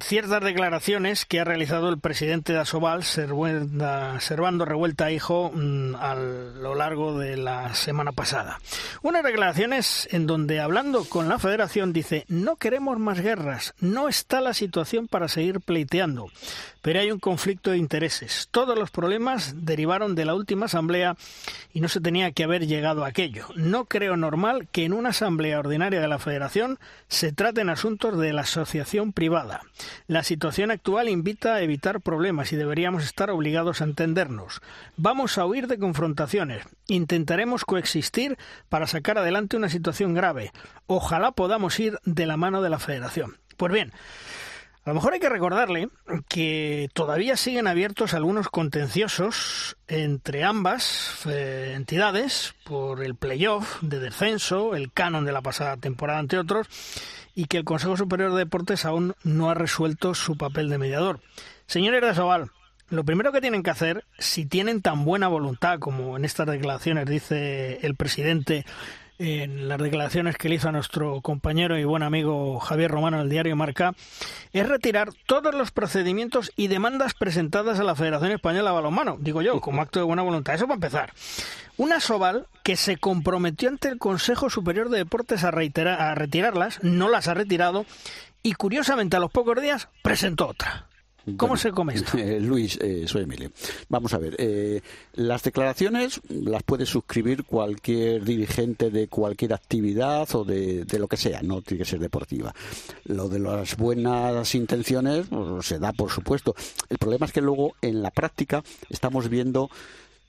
ciertas declaraciones que ha realizado el presidente de Asobal, Servando Revuelta Hijo, mm, a lo largo de la semana pasada. Unas declaraciones en donde, hablando con la federación, dice, no queremos más guerras, no está la situación para seguir pleiteando pero hay un conflicto de intereses. Todos los problemas derivaron de la última asamblea y no se tenía que haber llegado a aquello. No creo normal que en una asamblea ordinaria de la Federación se traten asuntos de la asociación privada. La situación actual invita a evitar problemas y deberíamos estar obligados a entendernos. Vamos a huir de confrontaciones. Intentaremos coexistir para sacar adelante una situación grave. Ojalá podamos ir de la mano de la Federación. Pues bien, a lo mejor hay que recordarle que todavía siguen abiertos algunos contenciosos entre ambas eh, entidades por el playoff de descenso, el canon de la pasada temporada, entre otros, y que el Consejo Superior de Deportes aún no ha resuelto su papel de mediador. Señores de lo primero que tienen que hacer, si tienen tan buena voluntad como en estas declaraciones dice el presidente, en las declaraciones que le hizo a nuestro compañero y buen amigo Javier Romano del diario Marca, es retirar todos los procedimientos y demandas presentadas a la Federación Española de Balonmano, digo yo, como acto de buena voluntad. Eso para empezar. Una Soval que se comprometió ante el Consejo Superior de Deportes a, a retirarlas, no las ha retirado y curiosamente a los pocos días presentó otra. ¿Cómo se come esto? Eh, Luis, eh, soy Emilio. Vamos a ver. Eh, las declaraciones las puede suscribir cualquier dirigente de cualquier actividad o de, lo que sea, no tiene que ser deportiva. Lo de las buenas intenciones pues, se da, por supuesto. El problema es que luego en la práctica estamos viendo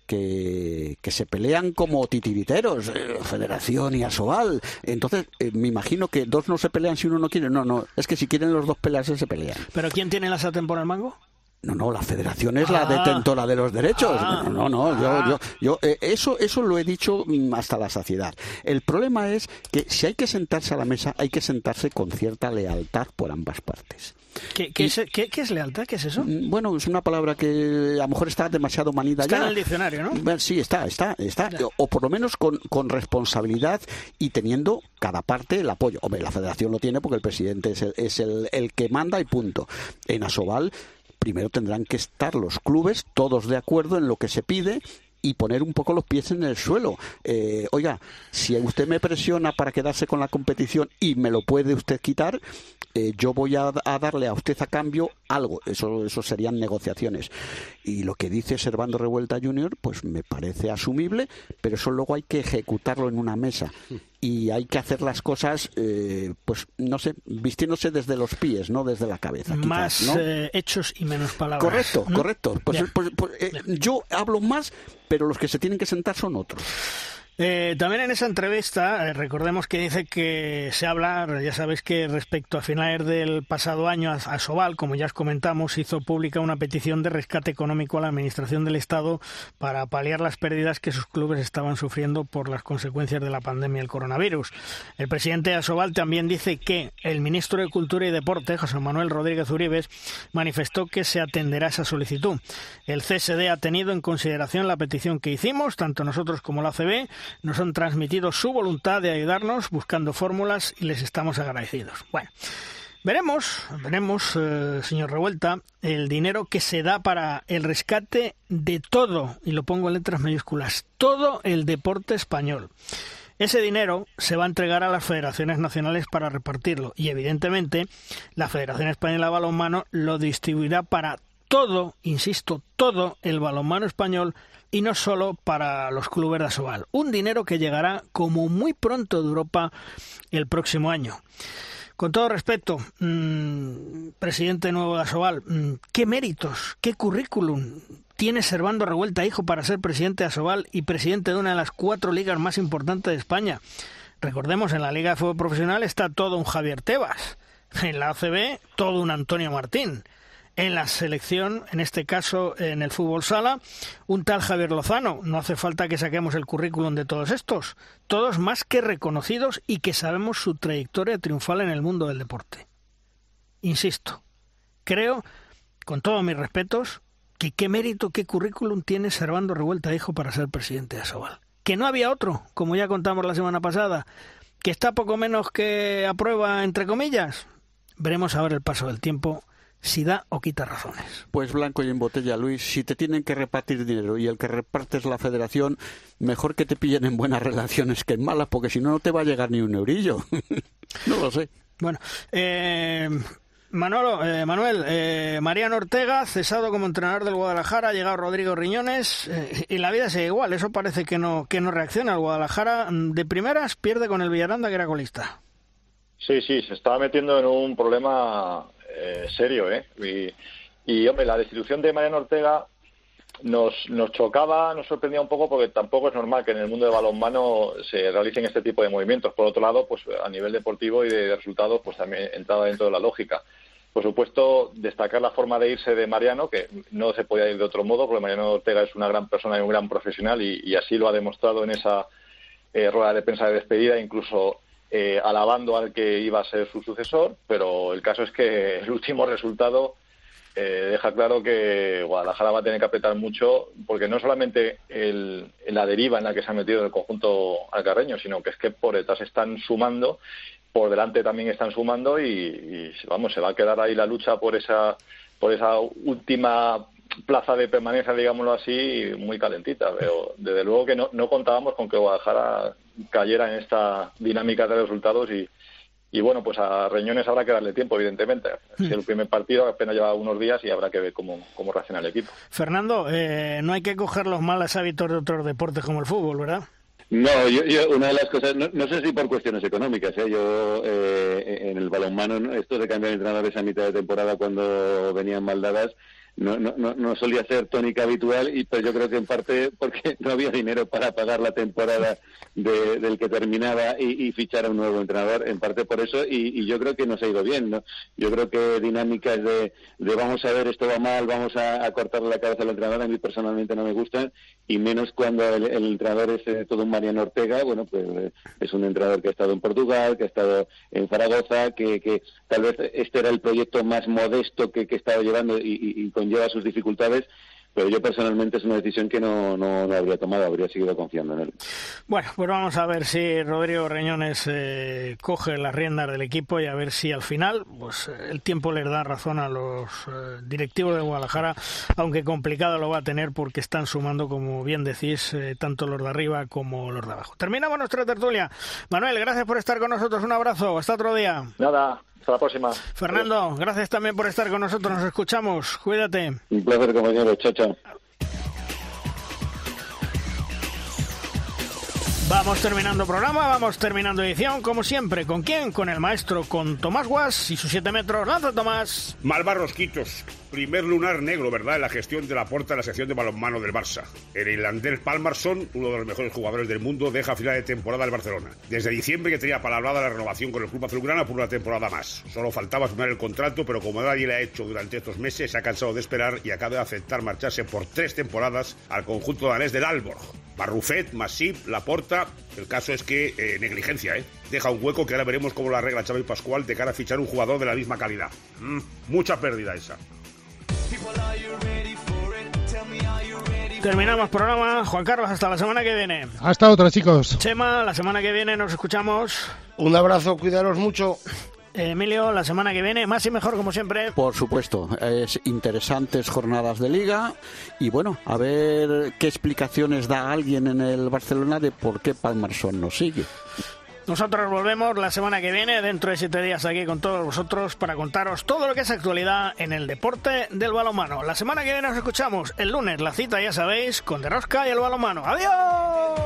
que, se pelean como titiriteros, eh, Federación y Asobal. Entonces, eh, me imagino que dos no se pelean si uno no quiere. No, no, es que si quieren los dos pelearse, se pelean. ¿Pero quién tiene la sartén por el mango? No, no, la federación es la ah. detentora de los derechos. Ah. no, no, yo, yo, yo eh, eso, eso lo he dicho mm, hasta la saciedad. El problema es que si hay que sentarse a la mesa, hay que sentarse con cierta lealtad por ambas partes. ¿Qué, es, lealtad? ¿Qué es eso? Mm, bueno, es una palabra que a lo mejor está demasiado manida ya. Está en el diccionario, ¿no? Sí, está, está, está. O por lo menos con, con, responsabilidad y teniendo cada parte el apoyo. Hombre, la federación lo tiene porque el presidente es el, es el, el que manda y punto. En Asobal primero tendrán que estar los clubes todos de acuerdo en lo que se pide y poner un poco los pies en el suelo. Eh, oiga, si usted me presiona para quedarse con la competición y me lo puede usted quitar, eh, yo voy a, darle a usted a cambio algo. Eso, eso serían negociaciones. Y lo que dice Servando Revuelta Junior, pues me parece asumible, pero eso luego hay que ejecutarlo en una mesa. Y hay que hacer las cosas, eh, pues no sé, vistiéndose desde los pies, no desde la cabeza. Más hechos y menos palabras. Correcto, correcto. Pues, pues, pues yo hablo más pero los que se tienen que sentar son otros. Eh, también en esa entrevista, eh, recordemos que dice que se habla, ya sabéis que respecto a finales del pasado año, a, como ya os comentamos, hizo pública una petición de rescate económico a la Administración del Estado para paliar las pérdidas que sus clubes estaban sufriendo por las consecuencias de la pandemia del coronavirus. El presidente de Asobal también dice que el ministro de Cultura y Deporte, José Manuel Rodríguez Uribes, manifestó que se atenderá esa solicitud. El CSD ha tenido en consideración la petición que hicimos, tanto nosotros como la ACB, nos han transmitido su voluntad de ayudarnos buscando fórmulas y les estamos agradecidos. Bueno, veremos, veremos, eh, señor Revuelta, el dinero que se da para el rescate de todo, y lo pongo en letras mayúsculas, todo el deporte español. Ese dinero se va a entregar a las federaciones nacionales para repartirlo y evidentemente la Federación Española de Balonmano lo distribuirá para todo, insisto, todo el balonmano español y no solo para los clubes de Asobal. Un dinero que llegará como muy pronto de Europa el próximo año. Con todo respeto, mm, presidente nuevo de Asobal, mm, ¿qué méritos, qué currículum tiene Servando Revuelta Hijo para ser presidente de Asobal y presidente de una de las cuatro ligas más importantes de España? Recordemos, en la Liga de Fútbol Profesional está todo un Javier Tebas, en la ACB todo un Antonio Martín, en la selección, en este caso en el fútbol sala, un tal Javier Lozano. No hace falta que saquemos el currículum de todos estos, todos más que reconocidos y que sabemos su trayectoria triunfal en el mundo del deporte. Insisto, creo, con todos mis respetos, que qué mérito, qué currículum tiene Servando Revuelta Hijo para ser presidente de Asobal. Que no había otro, como ya contamos la semana pasada, que está poco menos que a prueba, entre comillas. Veremos ahora el paso del tiempo si da o quita razones. Pues blanco y en botella, Luis. Si te tienen que repartir dinero y el que reparte es la federación, mejor que te pillen en buenas relaciones que en malas, porque si no, no te va a llegar ni un eurillo. no lo sé. Bueno, eh, Manolo, eh, Manuel, eh, Mariano Ortega, cesado como entrenador del Guadalajara, ha llegado Rodrigo Riñones eh, y la vida sigue igual. Eso parece que no, que no reacciona. El Guadalajara de primeras pierde con el Villaranda, que era colista. Sí, sí, se estaba metiendo en un problema eh, serio, ¿eh? Y, hombre, la destitución de Mariano Ortega nos, nos chocaba, nos sorprendía un poco porque tampoco es normal que en el mundo de balonmano se realicen este tipo de movimientos. Por otro lado, pues a nivel deportivo y de resultados, pues también entraba dentro de la lógica. Por supuesto, destacar la forma de irse de Mariano, que no se podía ir de otro modo, porque Mariano Ortega es una gran persona y un gran profesional y, así lo ha demostrado en esa eh, rueda de prensa de despedida, incluso eh, alabando al que iba a ser su sucesor, pero el caso es que el último resultado eh, deja claro que Guadalajara va a tener que apretar mucho, porque no solamente el, la deriva en la que se ha metido el conjunto alcarreño, sino que es que por detrás están sumando, por delante también están sumando y, vamos, se va a quedar ahí la lucha por esa por esa última plaza de permanencia, digámoslo así, muy calentita. Pero desde luego que no, no contábamos con que Guadalajara cayera en esta dinámica de resultados y, y bueno, pues a Reñones habrá que darle tiempo, evidentemente. Es el primer partido apenas lleva unos días y habrá que ver cómo, cómo reacciona el equipo. Fernando, eh, no hay que coger los malos hábitos de otros deportes como el fútbol, ¿verdad? No, yo, una de las cosas, no, sé si por cuestiones económicas, ¿eh? yo eh, en el balonmano, esto de cambiar entrenadores a mitad de temporada cuando venían mal dadas, no, no, no, solía ser tónica habitual, y pues yo creo que en parte porque no había dinero para pagar la temporada del que terminaba y, fichar a un nuevo entrenador, en parte por eso, y, yo creo que nos ha ido bien. ¿no? Yo creo que dinámicas de, de vamos a ver, esto va mal, vamos a, cortarle la cabeza al entrenador, a mí personalmente no me gustan, y menos cuando el, entrenador es eh, todo un Mariano Ortega, bueno, pues eh, es un entrenador que ha estado en Portugal, que ha estado en Zaragoza, que, que tal vez este era el proyecto más modesto que, que estaba llevando y, y con conlleva sus dificultades, pero yo personalmente es una decisión que no, no, habría tomado, habría seguido confiando en él. Bueno, pues vamos a ver si Rodrigo Reñones eh, coge las riendas del equipo y a ver si al final pues el tiempo les da razón a los eh, directivos de Guadalajara, aunque complicado lo va a tener porque están sumando, como bien decís, eh, tanto los de arriba como los de abajo. Terminamos nuestra tertulia. Manuel, gracias por estar con nosotros. Un abrazo. Hasta otro día. Nada, hasta la próxima. Fernando, gracias también por estar con nosotros. Nos escuchamos. Cuídate. Un placer, compañero. Chao, chao. Vamos terminando programa, vamos terminando edición, como siempre. ¿Con quién? Con el maestro, con Tomás Guas y sus 7 metros. ¡Lanza, Tomás! Malvarrosquitos. Primer lunar negro, ¿verdad? En la gestión de la puerta de la sección de balonmano del Barça. El irlandés Palmarson, uno de los mejores jugadores del mundo, deja a final de temporada el Barcelona. Desde diciembre que tenía palabrada la renovación con el club azulgrana por una temporada más. Solo faltaba firmar el contrato, pero como nadie le ha hecho durante estos meses, se ha cansado de esperar y acaba de aceptar marcharse por tres temporadas al conjunto danés del Alborg. Barrufet, Masip, Laporta. El caso es que eh, negligencia, ¿eh? Deja un hueco que ahora veremos cómo la regla Xavi Pascual de cara a fichar un jugador de la misma calidad. Mm, mucha pérdida esa. Terminamos programa. Juan Carlos, hasta la semana que viene. Hasta otra, chicos. Chema, la semana que viene nos escuchamos. Un abrazo, cuidaros mucho. Emilio, la semana que viene, más y mejor como siempre. Por supuesto, es interesantes jornadas de liga y bueno, a ver qué explicaciones da alguien en el Barcelona de por qué Palmarson no sigue. Nosotros volvemos la semana que viene, dentro de siete días, aquí con todos vosotros para contaros todo lo que es actualidad en el deporte del balonmano. La semana que viene nos escuchamos el lunes, la cita ya sabéis, con De Rosca y el balonmano. ¡Adiós!